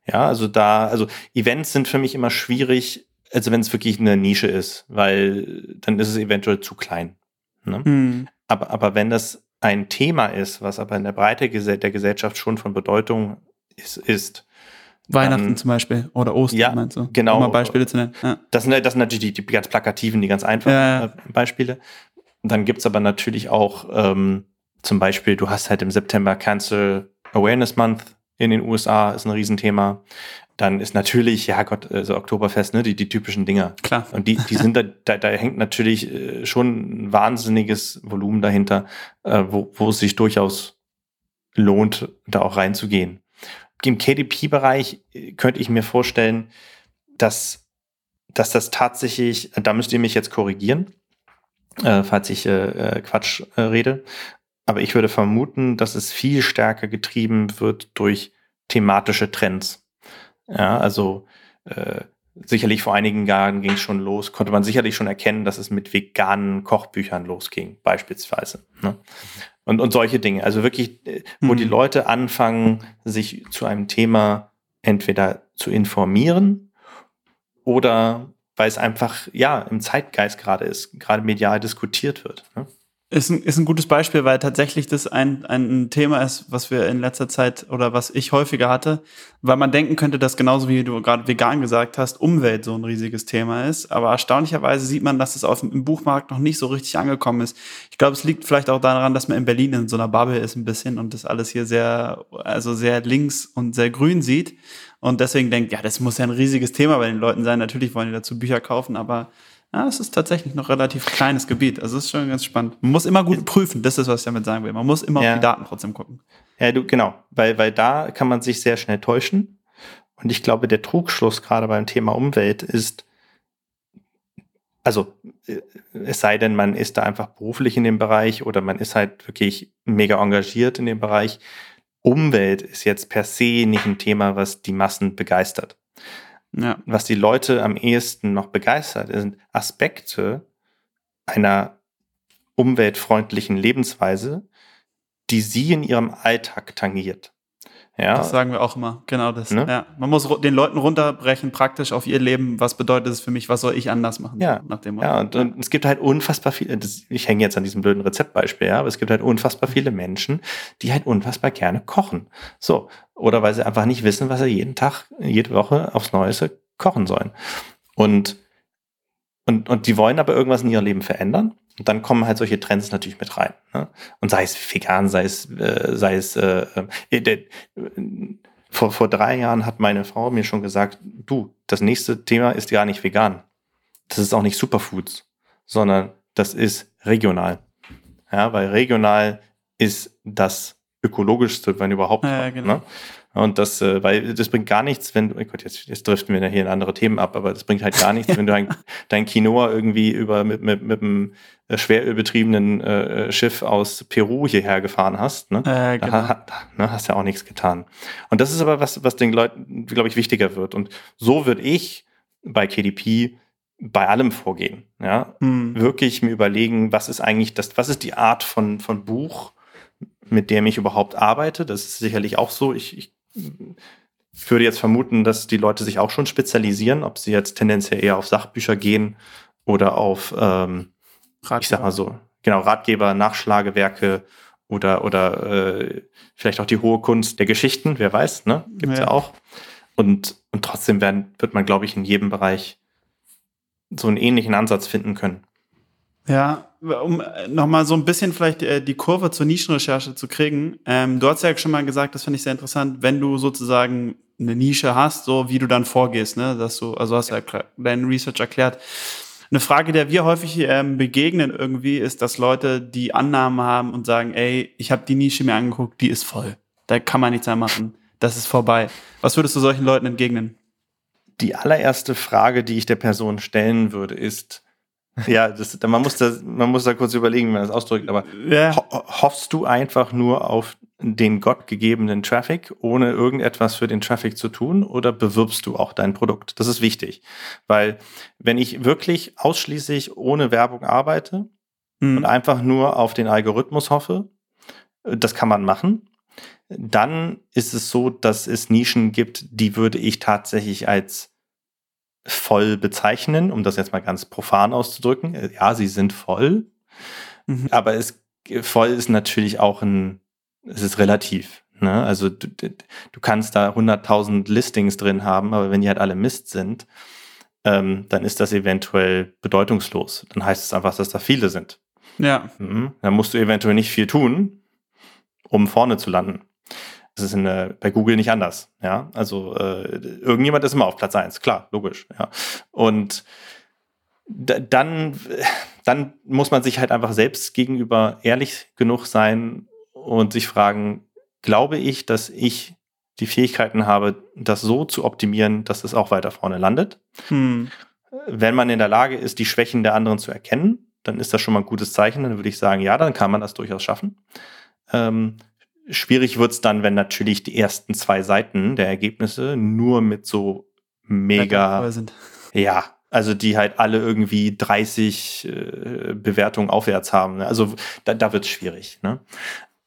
Ja, also da, also Events sind für mich immer schwierig, also wenn es wirklich eine Nische ist, weil dann ist es eventuell zu klein. Ne? Hm. Aber, aber wenn das ein Thema ist, was aber in der Breite der Gesellschaft schon von Bedeutung ist, ist Weihnachten Ähm, zum Beispiel oder Ostern, ja, meinst du? genau. Um mal Beispiele zu nennen. Ja. das sind, das sind natürlich die, die ganz plakativen, die ganz einfachen Ja, äh, Beispiele. Dann gibt's aber natürlich auch ähm, zum Beispiel, du hast halt im September Cancel Awareness Month in den USA, ist ein Riesenthema. Dann ist natürlich, ja Gott, also Oktoberfest, ne, die, die typischen Dinger. Klar. Und die, die sind da, da, da hängt natürlich äh, schon ein wahnsinniges Volumen dahinter, äh, wo, wo es sich durchaus lohnt, da auch reinzugehen. Im KDP-Bereich äh, könnte ich mir vorstellen, dass, dass das tatsächlich, da müsst ihr mich jetzt korrigieren, äh, falls ich äh, äh, Quatsch äh, rede, aber ich würde vermuten, dass es viel stärker getrieben wird durch thematische Trends. Ja, also äh, sicherlich vor einigen Jahren ging es schon los, konnte man sicherlich schon erkennen, dass es mit veganen Kochbüchern losging, beispielsweise. Ne? Und, und solche Dinge. Also wirklich, äh, wo Mhm. die Leute anfangen, sich zu einem Thema entweder zu informieren oder weil es einfach, ja, im Zeitgeist gerade ist, gerade medial diskutiert wird. Ne? Ist ein, ist ein gutes Beispiel, weil tatsächlich das ein, ein Thema ist, was wir in letzter Zeit oder was ich häufiger hatte, weil man denken könnte, dass genauso wie du gerade vegan gesagt hast, Umwelt so ein riesiges Thema ist. Aber erstaunlicherweise sieht man, dass es auf dem, Buchmarkt noch nicht so richtig angekommen ist. Ich glaube, es liegt vielleicht auch daran, dass man in Berlin in so einer Bubble ist ein bisschen und das alles hier sehr, also sehr links und sehr grün sieht. Und deswegen denkt, ja, das muss ja ein riesiges Thema bei den Leuten sein. Natürlich wollen die dazu Bücher kaufen, aber ja, es ist tatsächlich noch relativ kleines Gebiet. Also es ist schon ganz spannend. Man muss immer gut prüfen, das ist, was ich damit sagen will. Man muss immer Ja. auf die Daten trotzdem gucken. Ja, du, genau, weil, weil da kann man sich sehr schnell täuschen. Und ich glaube, der Trugschluss gerade beim Thema Umwelt ist, also äh, es sei denn, man ist da einfach beruflich in dem Bereich oder man ist halt wirklich mega engagiert in dem Bereich. Umwelt ist jetzt per se nicht ein Thema, was die Massen begeistert. Ja. Was die Leute am ehesten noch begeistert, sind Aspekte einer umweltfreundlichen Lebensweise, die sie in ihrem Alltag tangiert. Ja, Das sagen wir auch immer. Genau das. Ne? Ja. Man muss den Leuten runterbrechen, praktisch auf ihr Leben. Was bedeutet es für mich? Was soll ich anders machen? Ja. Nach dem Ja, und, und es gibt halt unfassbar viele, das, ich hänge jetzt an diesem blöden Rezeptbeispiel, ja, aber es gibt halt unfassbar viele Menschen, die halt unfassbar gerne kochen. So. Oder weil sie einfach nicht wissen, was sie jeden Tag, jede Woche aufs Neueste kochen sollen. Und, und, und die wollen aber irgendwas in ihrem Leben verändern. Und dann kommen halt solche Trends natürlich mit rein. Ne? Und sei es vegan, sei es, äh, sei es, äh, äh, der, äh, vor, vor drei Jahren hat meine Frau mir schon gesagt, du, das nächste Thema ist gar nicht vegan. Das ist auch nicht Superfoods, sondern das ist regional. Ja, weil regional ist das ökologischste, wenn überhaupt. Ja, ja, genau. ne? Und das, äh, weil das bringt gar nichts, wenn du, oh Gott, jetzt, jetzt driften wir hier in andere Themen ab, aber das bringt halt gar nichts, wenn du ein, dein Quinoa irgendwie über mit, mit, mit einem äh, schwerölbetriebenen äh, Schiff aus Peru hierher gefahren hast. Ne? Äh, Da genau. ha- ha- ne, hast ja auch nichts getan. Und das ist aber was, was den Leuten, glaube ich, wichtiger wird. Und so würde ich bei KDP bei allem vorgehen. Ja, Hm. wirklich mir überlegen, was ist eigentlich das, was ist die Art von, von Buch, mit dem ich überhaupt arbeite. Das ist sicherlich auch so. Ich, ich würde jetzt vermuten, dass die Leute sich auch schon spezialisieren, ob sie jetzt tendenziell eher auf Sachbücher gehen oder auf, ähm, ich sag mal so, genau, Ratgeber, Nachschlagewerke oder, oder äh, vielleicht auch die hohe Kunst der Geschichten, wer weiß, ne? Gibt's ja, ja auch. Und, und trotzdem werden, wird man, glaube ich, in jedem Bereich so einen ähnlichen Ansatz finden können. Ja, um äh, nochmal so ein bisschen vielleicht äh, die Kurve zur Nischenrecherche zu kriegen. Ähm, du hast ja schon mal gesagt, das finde ich sehr interessant, wenn du sozusagen eine Nische hast, so wie du dann vorgehst, ne? Dass du, also hast du ja deinen Research erklärt. Eine Frage, der wir häufig ähm, begegnen irgendwie, ist, dass Leute die Annahmen haben und sagen, ey, ich habe die Nische mir angeguckt, die ist voll. Da kann man nichts mehr machen. Das ist vorbei. Was würdest du solchen Leuten entgegnen? Die allererste Frage, die ich der Person stellen würde, ist, ja, das, man, muss das, man muss da kurz überlegen, wie man das ausdrückt, aber ja. ho hoffst du einfach nur auf den Gott gegebenen Traffic, ohne irgendetwas für den Traffic zu tun, oder bewirbst du auch dein Produkt? Das ist wichtig, weil wenn ich wirklich ausschließlich ohne Werbung arbeite mhm. und einfach nur auf den Algorithmus hoffe, das kann man machen, dann ist es so, dass es Nischen gibt, die würde ich tatsächlich als voll bezeichnen, um das jetzt mal ganz profan auszudrücken. Äh, ja, sie sind voll, mhm. aber es voll ist natürlich auch ein, es ist relativ. Ne? Also du, du kannst da 100.000 Listings drin haben, aber wenn die halt alle Mist sind, ähm, dann ist das eventuell bedeutungslos. Dann heißt es einfach, dass da viele sind. Ja. Mhm. Dann musst du eventuell nicht viel tun, um vorne zu landen. Das ist äh, bei Google nicht anders. Ja, also äh, irgendjemand ist immer auf Platz eins, klar, logisch. Ja, und dann, dann muss man sich halt einfach selbst gegenüber ehrlich genug sein und sich fragen, glaube ich, dass ich die Fähigkeiten habe, das so zu optimieren, dass es auch weiter vorne landet. Hm. Wenn man in der Lage ist, die Schwächen der anderen zu erkennen, dann ist das schon mal ein gutes Zeichen. Dann würde ich sagen, ja, dann kann man das durchaus schaffen. Ähm, Schwierig wird's dann, wenn natürlich die ersten zwei Seiten der Ergebnisse nur mit so mega, sind. ja, also die halt alle irgendwie 30 äh, Bewertungen aufwärts haben. Ne? Also da, da wird's schwierig. Ne?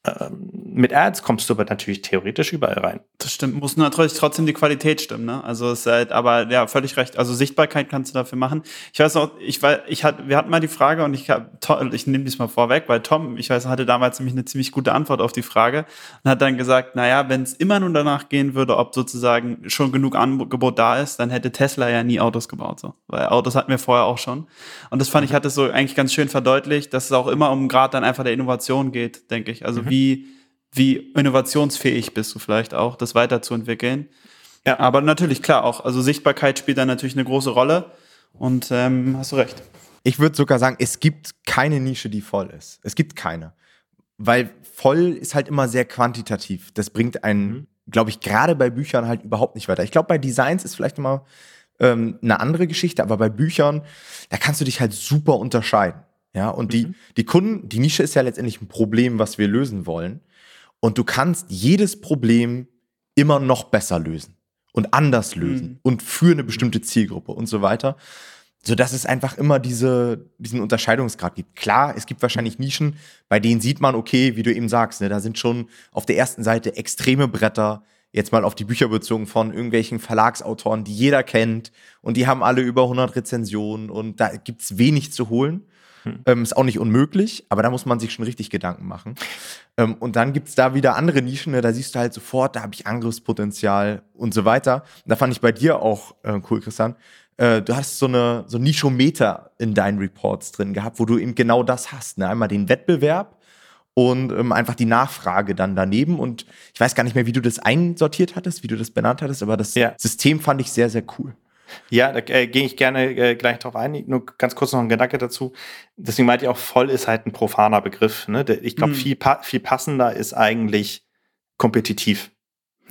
Ähm, mit Ads kommst du aber natürlich theoretisch überall rein. Das stimmt, muss natürlich trotzdem die Qualität stimmen, ne? Also es ist halt, aber ja, völlig recht. Also Sichtbarkeit kannst du dafür machen. Ich weiß noch, ich war, ich hatte, wir hatten mal die Frage und ich ich nehme dies mal vorweg, weil Tom, ich weiß, hatte damals nämlich eine ziemlich gute Antwort auf die Frage und hat dann gesagt, naja, wenn es immer nur danach gehen würde, ob sozusagen schon genug Angebot da ist, dann hätte Tesla ja nie Autos gebaut, so. Weil Autos hatten wir vorher auch schon. Und das fand ich, hat es so eigentlich ganz schön verdeutlicht, dass es auch immer um Grad dann einfach der Innovation geht, denke ich. Also mhm wie, wie innovationsfähig bist du vielleicht auch, das weiterzuentwickeln. Ja. Aber natürlich, klar, auch, also Sichtbarkeit spielt da natürlich eine große Rolle. Und ähm, hast du recht. Ich würde sogar sagen, es gibt keine Nische, die voll ist. Es gibt keine. Weil voll ist halt immer sehr quantitativ. Das bringt einen, mhm. glaube ich, gerade bei Büchern halt überhaupt nicht weiter. Ich glaube, bei Designs ist vielleicht immer ähm, eine andere Geschichte, aber bei Büchern, da kannst du dich halt super unterscheiden. Ja, und mhm. die, die Kunden, die Nische ist ja letztendlich ein Problem, was wir lösen wollen. Und du kannst jedes Problem immer noch besser lösen und anders lösen mhm. und für eine bestimmte Zielgruppe und so weiter. So dass es einfach immer diese, diesen Unterscheidungsgrad gibt. Klar, es gibt wahrscheinlich Nischen, bei denen sieht man, okay, wie du eben sagst, ne, da sind schon auf der ersten Seite extreme Bretter, jetzt mal auf die Bücher bezogen von irgendwelchen Verlagsautoren, die jeder kennt und die haben alle über 100 Rezensionen und da gibt's wenig zu holen. Hm. Ähm, ist auch nicht unmöglich, aber da muss man sich schon richtig Gedanken machen. Ähm, und dann gibt's da wieder andere Nischen, ne? da siehst du halt sofort, da habe ich Angriffspotenzial und so weiter. Und da fand ich bei dir auch äh, cool, Christian. Äh, du hast so eine so Nischometer in deinen Reports drin gehabt, wo du eben genau das hast. Ne? Einmal den Wettbewerb und ähm, einfach die Nachfrage dann daneben. Und ich weiß gar nicht mehr, wie du das einsortiert hattest, wie du das benannt hattest, aber das ja. System fand ich sehr, sehr cool. Ja, da äh, gehe ich gerne äh, gleich drauf ein. Nur ganz kurz noch ein Gedanke dazu. Deswegen meinte ich auch, voll ist halt ein profaner Begriff. Ne? Ich glaube, mhm. viel, viel passender ist eigentlich kompetitiv.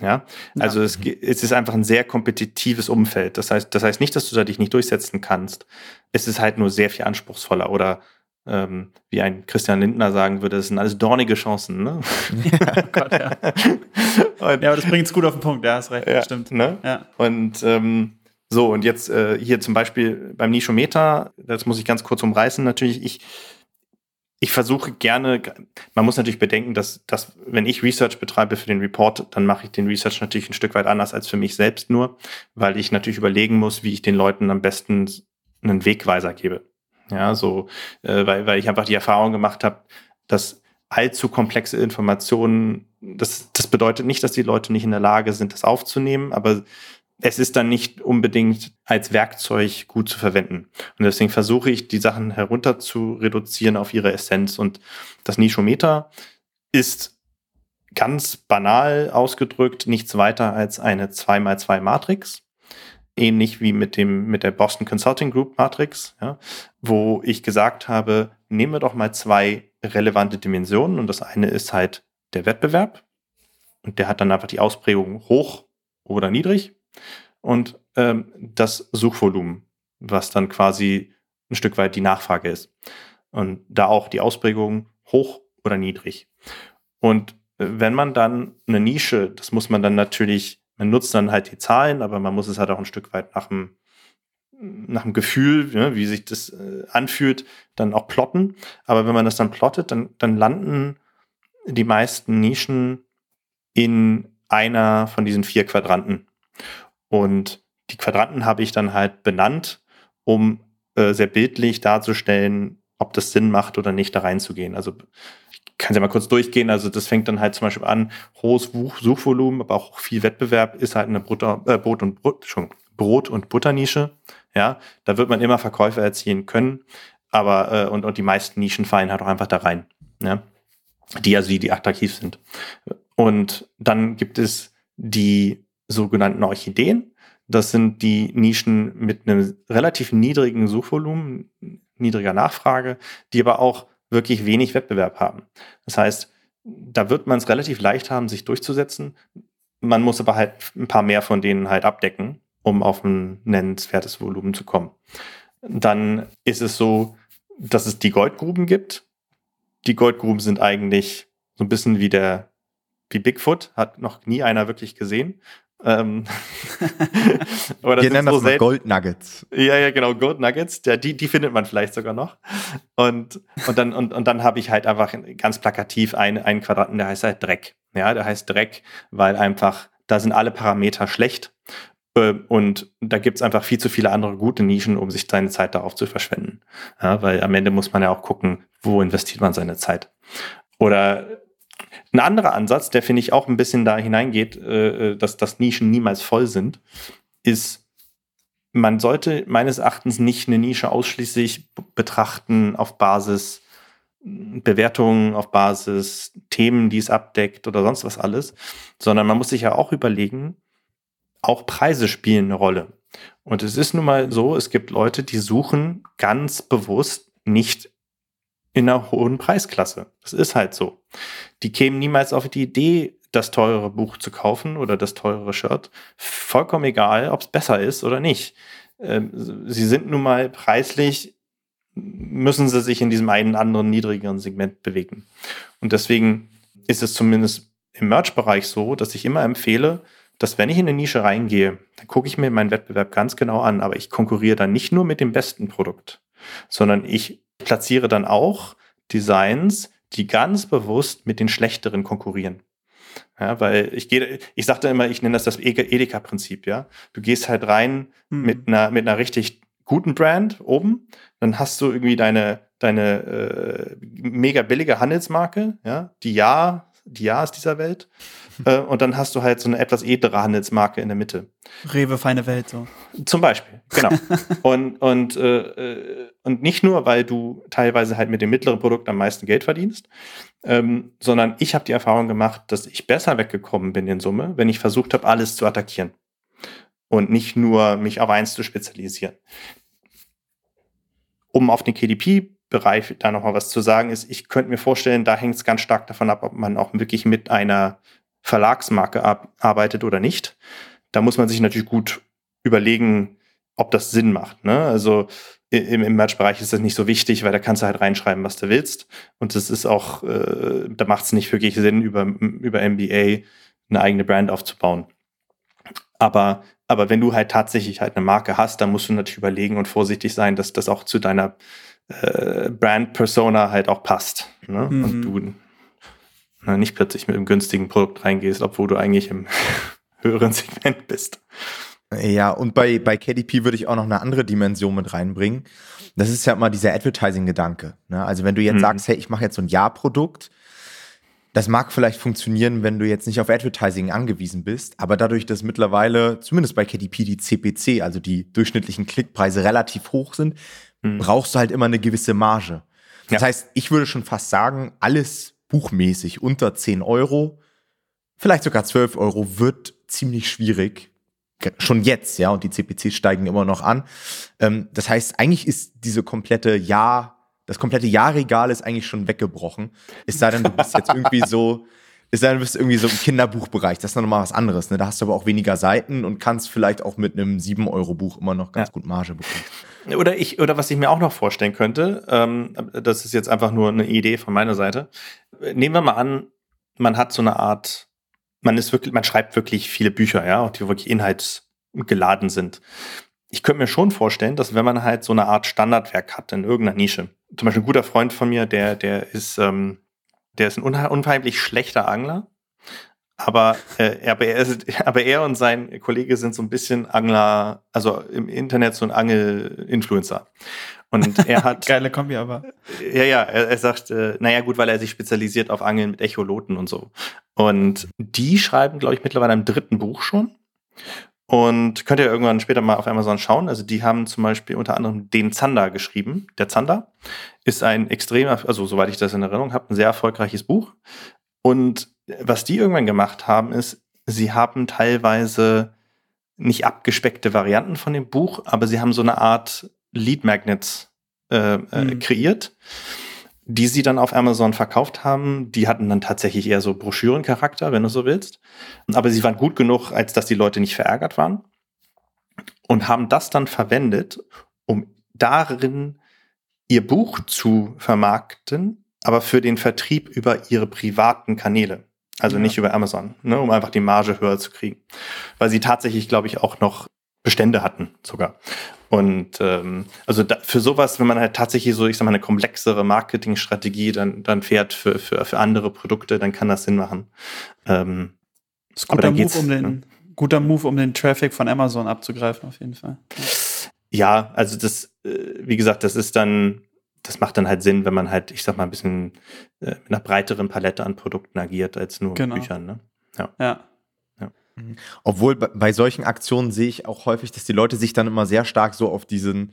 Ja, also ja. Es, es, ist einfach ein sehr kompetitives Umfeld. Das heißt, das heißt nicht, dass du da dich nicht durchsetzen kannst. Es ist halt nur sehr viel anspruchsvoller oder ähm, wie ein Christian Lindner sagen würde, das sind alles dornige Chancen. Ne? Ja, oh Gott, ja. Und, ja, aber das bringt es gut auf den Punkt, ja, hast recht, ja, stimmt. Ne? Ja. Und ähm, so, und jetzt äh, hier zum Beispiel beim Nischometer, das muss ich ganz kurz umreißen, natürlich, ich, ich versuche gerne, man muss natürlich bedenken, dass, dass wenn ich Research betreibe für den Report, dann mache ich den Research natürlich ein Stück weit anders als für mich selbst nur, weil ich natürlich überlegen muss, wie ich den Leuten am besten einen Wegweiser gebe. Ja, so, äh, weil, weil ich einfach die Erfahrung gemacht habe, dass allzu komplexe Informationen, das, das bedeutet nicht, dass die Leute nicht in der Lage sind, das aufzunehmen, aber es ist dann nicht unbedingt als Werkzeug gut zu verwenden. Und deswegen versuche ich, die Sachen herunter zu reduzieren auf ihre Essenz. Und das Nischometer ist ganz banal ausgedrückt nichts weiter als eine 2x2 Matrix. Ähnlich wie mit dem, mit der Boston Consulting Group Matrix, ja, wo ich gesagt habe, nehmen wir doch mal zwei relevante Dimensionen. Und das eine ist halt der Wettbewerb. Und der hat dann einfach die Ausprägung hoch oder niedrig und ähm, das Suchvolumen, was dann quasi ein Stück weit die Nachfrage ist. Und da auch die Ausprägung hoch oder niedrig. Und äh, wenn man dann eine Nische, das muss man dann natürlich, man nutzt dann halt die Zahlen, aber man muss es halt auch ein Stück weit nach dem, nach dem Gefühl, ne, wie sich das äh, anfühlt, dann auch plotten. Aber wenn man das dann plottet, dann, dann landen die meisten Nischen in einer von diesen vier Quadranten. Und die Quadranten habe ich dann halt benannt, um äh, sehr bildlich darzustellen, ob das Sinn macht oder nicht, da reinzugehen. Also ich kann es ja mal kurz durchgehen. Also das fängt dann halt zum Beispiel an, hohes Suchvolumen, aber auch viel Wettbewerb ist halt eine Butter, äh, Brot und Brot, Brot und Butternische. Ja, da wird man immer Verkäufe erzielen können, aber äh, und, und die meisten Nischen fallen halt auch einfach da rein. Ja? Die also die, die attraktiv sind. Und dann gibt es die sogenannten Orchideen. Das sind die Nischen mit einem relativ niedrigen Suchvolumen, niedriger Nachfrage, die aber auch wirklich wenig Wettbewerb haben. Das heißt, da wird man es relativ leicht haben, sich durchzusetzen. Man muss aber halt ein paar mehr von denen halt abdecken, um auf ein nennenswertes Volumen zu kommen. Dann ist es so, dass es die Goldgruben gibt. Die Goldgruben sind eigentlich so ein bisschen wie der wie Bigfoot, hat noch nie einer wirklich gesehen. Ähm, Wir nennen so das Gold Nuggets. Ja, ja, genau, Gold Nuggets. Ja, die, die findet man vielleicht sogar noch. Und, und dann, und, und dann habe ich halt einfach ganz plakativ einen, einen Quadranten, der heißt halt Dreck. Ja, der heißt Dreck, weil einfach, da sind alle Parameter schlecht. Äh, und da gibt es einfach viel zu viele andere gute Nischen, um sich seine Zeit darauf zu verschwenden. Ja, weil am Ende muss man ja auch gucken, wo investiert man seine Zeit. Oder ein anderer Ansatz, der finde ich auch ein bisschen da hineingeht, äh, äh, dass, dass Nischen niemals voll sind, ist, man sollte meines Erachtens nicht eine Nische ausschließlich betrachten auf Basis Bewertungen, auf Basis Themen, die es abdeckt oder sonst was alles, sondern man muss sich ja auch überlegen, auch Preise spielen eine Rolle. Und es ist nun mal so, es gibt Leute, die suchen ganz bewusst nicht in einer hohen Preisklasse. Das ist halt so. Die kämen niemals auf die Idee, das teurere Buch zu kaufen oder das teurere Shirt. Vollkommen egal, ob es besser ist oder nicht. Ähm, sie sind nun mal preislich, müssen sie sich in diesem einen anderen niedrigeren Segment bewegen. Und deswegen ist es zumindest im Merch-Bereich so, dass ich immer empfehle, dass wenn ich in eine Nische reingehe, dann gucke ich mir meinen Wettbewerb ganz genau an, aber ich konkurriere dann nicht nur mit dem besten Produkt, sondern ich platziere dann auch Designs, die ganz bewusst mit den schlechteren konkurrieren. Ja, weil ich gehe, ich sagte immer, ich nenne das das Edeka-Prinzip, ja. Du gehst halt rein mhm. mit einer, mit einer richtig guten Brand oben, dann hast du irgendwie deine, deine äh, mega billige Handelsmarke, ja, die Ja, die Ja ist dieser Welt. Äh, und dann hast du halt so eine etwas edlere Handelsmarke in der Mitte. Rewe, feine Welt, so. Zum Beispiel, genau. und, und, äh, äh, und nicht nur, weil du teilweise halt mit dem mittleren Produkt am meisten Geld verdienst, ähm, sondern ich habe die Erfahrung gemacht, dass ich besser weggekommen bin in Summe, wenn ich versucht habe, alles zu attackieren. Und nicht nur mich auf eins zu spezialisieren. Um auf den KDP Bereich da nochmal was zu sagen ist, ich könnte mir vorstellen, da hängt es ganz stark davon ab, ob man auch wirklich mit einer Verlagsmarke arbeitet oder nicht. Da muss man sich natürlich gut überlegen, ob das Sinn macht. Ne? Also im, im Merch-Bereich ist das nicht so wichtig, weil da kannst du halt reinschreiben, was du willst. Und das ist auch, äh, da macht es nicht wirklich Sinn, über, über MBA eine eigene Brand aufzubauen. Aber, aber wenn du halt tatsächlich halt eine Marke hast, dann musst du natürlich überlegen und vorsichtig sein, dass das auch zu deiner äh, Brand-Persona halt auch passt. Ne? Mhm. Und du na, nicht plötzlich mit einem günstigen Produkt reingehst, obwohl du eigentlich im höheren Segment bist. Ja, und bei, bei KDP würde ich auch noch eine andere Dimension mit reinbringen. Das ist ja immer dieser Advertising-Gedanke. Ne? Also wenn du jetzt mhm. sagst, hey, ich mache jetzt so ein Ja-Produkt, das mag vielleicht funktionieren, wenn du jetzt nicht auf Advertising angewiesen bist, aber dadurch, dass mittlerweile, zumindest bei KDP, die CPC, also die durchschnittlichen Klickpreise relativ hoch sind, mhm. brauchst du halt immer eine gewisse Marge. Das ja. heißt, ich würde schon fast sagen, alles buchmäßig unter 10 Euro, vielleicht sogar 12 Euro, wird ziemlich schwierig. Schon jetzt, ja, und die CPCs steigen immer noch an. Ähm, das heißt, eigentlich ist diese komplette Jahr, das komplette Jahrregal ist eigentlich schon weggebrochen. Es sei denn, du bist jetzt irgendwie so, es sei denn, du bist irgendwie so im Kinderbuchbereich. Das ist noch mal was anderes. Ne? Da hast du aber auch weniger Seiten und kannst vielleicht auch mit einem 7-Euro-Buch immer noch ganz ja. gut Marge bekommen. Oder ich, oder was ich mir auch noch vorstellen könnte, ähm, das ist jetzt einfach nur eine Idee von meiner Seite. Nehmen wir mal an, man hat so eine Art man ist wirklich, man schreibt wirklich viele Bücher, ja, die wirklich inhaltsgeladen sind. Ich könnte mir schon vorstellen, dass wenn man halt so eine Art Standardwerk hat in irgendeiner Nische, zum Beispiel ein guter Freund von mir, der, der ist, ähm, der ist ein unheimlich schlechter Angler, aber, äh, aber, er ist, aber er und sein Kollege sind so ein bisschen Angler, also im Internet so ein Angel-Influencer. Und er hat. Geile Kombi, aber. Ja, ja, er, er sagt, äh, naja, gut, weil er sich spezialisiert auf Angeln mit Echoloten und so. Und die schreiben, glaube ich, mittlerweile im dritten Buch schon. Und könnt ihr irgendwann später mal auf Amazon schauen. Also die haben zum Beispiel unter anderem den Zander geschrieben. Der Zander ist ein extremer, also soweit ich das in Erinnerung habe, ein sehr erfolgreiches Buch. Und was die irgendwann gemacht haben, ist, sie haben teilweise nicht abgespeckte Varianten von dem Buch, aber sie haben so eine Art Lead Magnets äh, äh, mhm. kreiert, die sie dann auf Amazon verkauft haben. Die hatten dann tatsächlich eher so Broschürencharakter, wenn du so willst. Aber sie waren gut genug, als dass die Leute nicht verärgert waren. Und haben das dann verwendet, um darin ihr Buch zu vermarkten, aber für den Vertrieb über ihre privaten Kanäle. Also ja. nicht über Amazon, ne, um einfach die Marge höher zu kriegen. Weil sie tatsächlich, glaube ich, auch noch Bestände hatten sogar. Und ähm, also da, für sowas, wenn man halt tatsächlich so, ich sag mal, eine komplexere Marketingstrategie dann, dann fährt für, für, für andere Produkte, dann kann das Sinn machen. Ähm, das ist guter Move, um den, ne? guter Move, um den Traffic von Amazon abzugreifen, auf jeden Fall. Ja, also das, äh, wie gesagt, das ist dann, das macht dann halt Sinn, wenn man halt, ich sag mal, ein bisschen äh, mit einer breiteren Palette an Produkten agiert als nur genau. Büchern. Ne? Ja. ja. Mhm. Obwohl bei solchen Aktionen sehe ich auch häufig, dass die Leute sich dann immer sehr stark so auf diesen,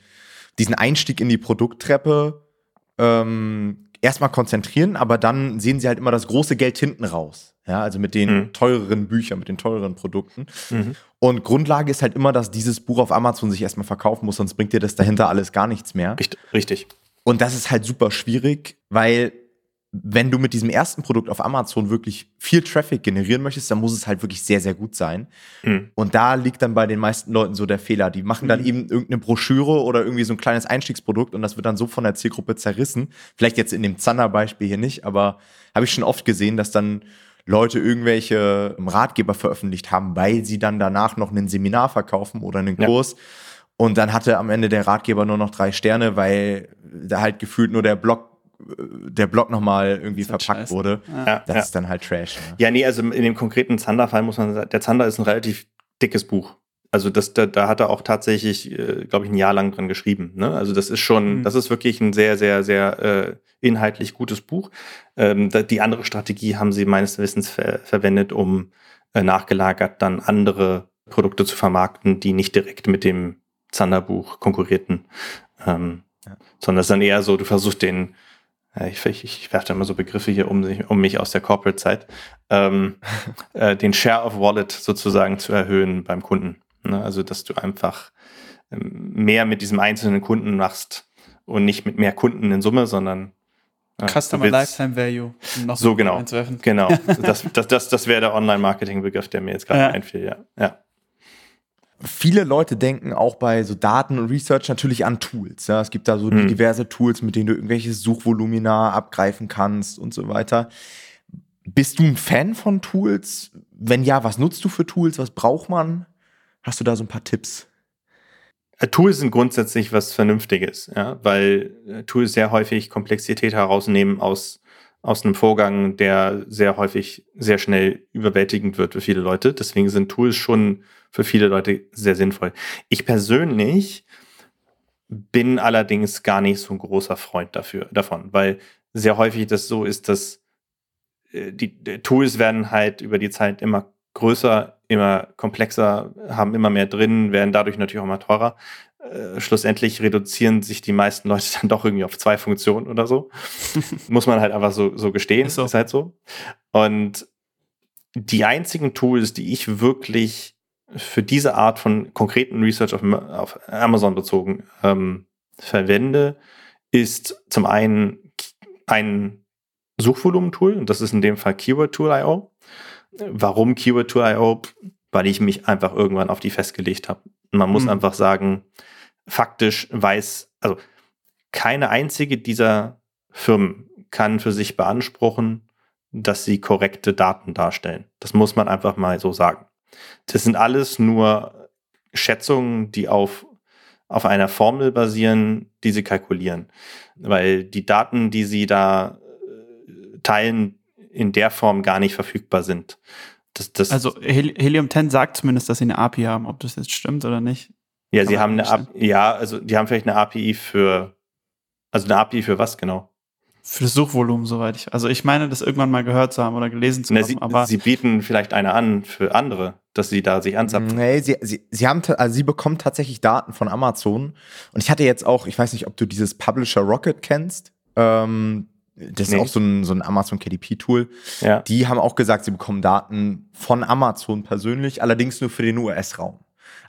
diesen Einstieg in die Produkttreppe ähm, erstmal konzentrieren, aber dann sehen sie halt immer das große Geld hinten raus. Ja, also mit den mhm. teureren Büchern, mit den teureren Produkten. Mhm. Und Grundlage ist halt immer, dass dieses Buch auf Amazon sich erstmal verkaufen muss, sonst bringt dir das dahinter alles gar nichts mehr. Richtig. Und das ist halt super schwierig, weil wenn du mit diesem ersten Produkt auf Amazon wirklich viel Traffic generieren möchtest, dann muss es halt wirklich sehr, sehr gut sein. Mhm. Und da liegt dann bei den meisten Leuten so der Fehler. Die machen dann mhm. eben irgendeine Broschüre oder irgendwie so ein kleines Einstiegsprodukt und das wird dann so von der Zielgruppe zerrissen. Vielleicht jetzt in dem Zander-Beispiel hier nicht, aber habe ich schon oft gesehen, dass dann Leute irgendwelche Ratgeber veröffentlicht haben, weil sie dann danach noch ein Seminar verkaufen oder einen Kurs. Ja. Und dann hatte am Ende der Ratgeber nur noch drei Sterne, weil da halt gefühlt nur der Blog der Blog nochmal irgendwie verpackt scheiße. wurde. Ja. Das ja. ist dann halt Trash. Ne? Ja, nee, also in dem konkreten Zander-Fall muss man sagen, der Zander ist ein relativ dickes Buch. Also das, da, da hat er auch tatsächlich, äh, glaube ich, ein Jahr lang dran geschrieben. Ne? Also das ist schon, mhm. das ist wirklich ein sehr, sehr, sehr äh, inhaltlich gutes Buch. Ähm, die andere Strategie haben sie meines Wissens ver verwendet, um äh, nachgelagert dann andere Produkte zu vermarkten, die nicht direkt mit dem Zander-Buch konkurrierten. Ähm, ja. Sondern es ist dann eher so, du versuchst den ich, ich, ich werfe da immer so Begriffe hier um, um mich aus der Corporate-Zeit, ähm, äh, den Share of Wallet sozusagen zu erhöhen beim Kunden. Ne? Also, dass du einfach ähm, mehr mit diesem einzelnen Kunden machst und nicht mit mehr Kunden in Summe, sondern äh, Customer Lifetime Value. Noch so genau. Genau. das, das, das, das wäre der Online-Marketing-Begriff, der mir jetzt gerade ja. einfiel, ja. ja viele Leute denken auch bei so Daten und Research natürlich an Tools. Ja? Es gibt da so mhm. diverse Tools, mit denen du irgendwelche Suchvolumina abgreifen kannst und so weiter. Bist du ein Fan von Tools? Wenn ja, was nutzt du für Tools? Was braucht man? Hast du da so ein paar Tipps? äh, Tools sind grundsätzlich was Vernünftiges, ja, weil äh, Tools sehr häufig Komplexität herausnehmen aus, aus einem Vorgang, der sehr häufig sehr schnell überwältigend wird für viele Leute. Deswegen sind Tools schon für viele Leute sehr sinnvoll. Ich persönlich bin allerdings gar nicht so ein großer Freund dafür, davon, weil sehr häufig das so ist, dass äh, die, die Tools werden halt über die Zeit immer größer, immer komplexer, haben immer mehr drin, werden dadurch natürlich auch immer teurer. Äh, schlussendlich reduzieren sich die meisten Leute dann doch irgendwie auf zwei Funktionen oder so. Muss man halt einfach so, so gestehen. Ist, so. ist halt so. Und die einzigen Tools, die ich wirklich für diese Art von konkreten Research auf, auf Amazon bezogen ähm, verwende, ist zum einen ein Suchvolumen-Tool, und das ist in dem Fall Keyword-Tool.io. Warum Keyword-Tool.io? Weil ich mich einfach irgendwann auf die festgelegt habe. Man muss mhm. einfach sagen, faktisch weiß, also keine einzige dieser Firmen kann für sich beanspruchen, dass sie korrekte Daten darstellen. Das muss man einfach mal so sagen. Das sind alles nur Schätzungen, die auf, auf einer Formel basieren, die sie kalkulieren. Weil die Daten, die sie da äh, teilen, in der Form gar nicht verfügbar sind. Das, das also Helium 10 sagt zumindest, dass sie eine API haben. Ob das jetzt stimmt oder nicht? Ja, sie haben eine API, ja, also die haben vielleicht eine API für, also eine API für was genau? Für das Suchvolumen, soweit ich. Also ich meine, das irgendwann mal gehört zu haben oder gelesen zu haben. Sie, aber sie bieten vielleicht eine an für andere, dass sie da sich anzapfen. Nee, sie, sie, sie haben, also sie bekommt tatsächlich Daten von Amazon. Und ich hatte jetzt auch, ich weiß nicht, ob du dieses Publisher Rocket kennst. Ähm, das nee. ist auch so ein, so ein Amazon KDP-Tool. Ja. Die haben auch gesagt, sie bekommen Daten von Amazon persönlich, allerdings nur für den US-Raum.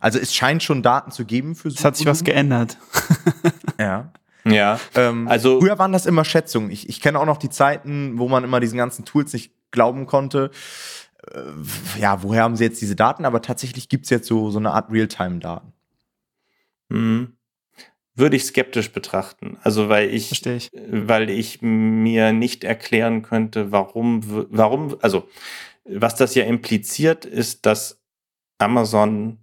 Also es scheint schon Daten zu geben für Es hat sich was geändert. ja. Ja. Ähm, also früher waren das immer Schätzungen. Ich, ich kenne auch noch die Zeiten, wo man immer diesen ganzen Tools nicht glauben konnte. Äh, ja, woher haben sie jetzt diese Daten? Aber tatsächlich gibt es jetzt so, so eine Art Realtime-Daten. Mhm. Würde ich skeptisch betrachten. Also weil ich, ich, weil ich mir nicht erklären könnte, warum, warum, also was das ja impliziert, ist, dass Amazon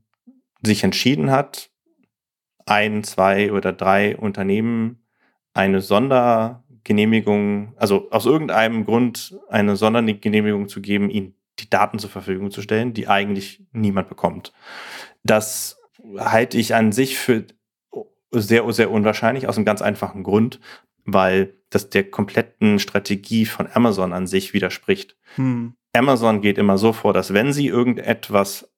sich entschieden hat, ein, zwei oder drei Unternehmen eine Sondergenehmigung, also aus irgendeinem Grund eine Sondergenehmigung zu geben, ihnen die Daten zur Verfügung zu stellen, die eigentlich niemand bekommt. Das halte ich an sich für sehr, sehr unwahrscheinlich, aus einem ganz einfachen Grund, weil das der kompletten Strategie von Amazon an sich widerspricht. Hm. Amazon geht immer so vor, dass wenn sie irgendetwas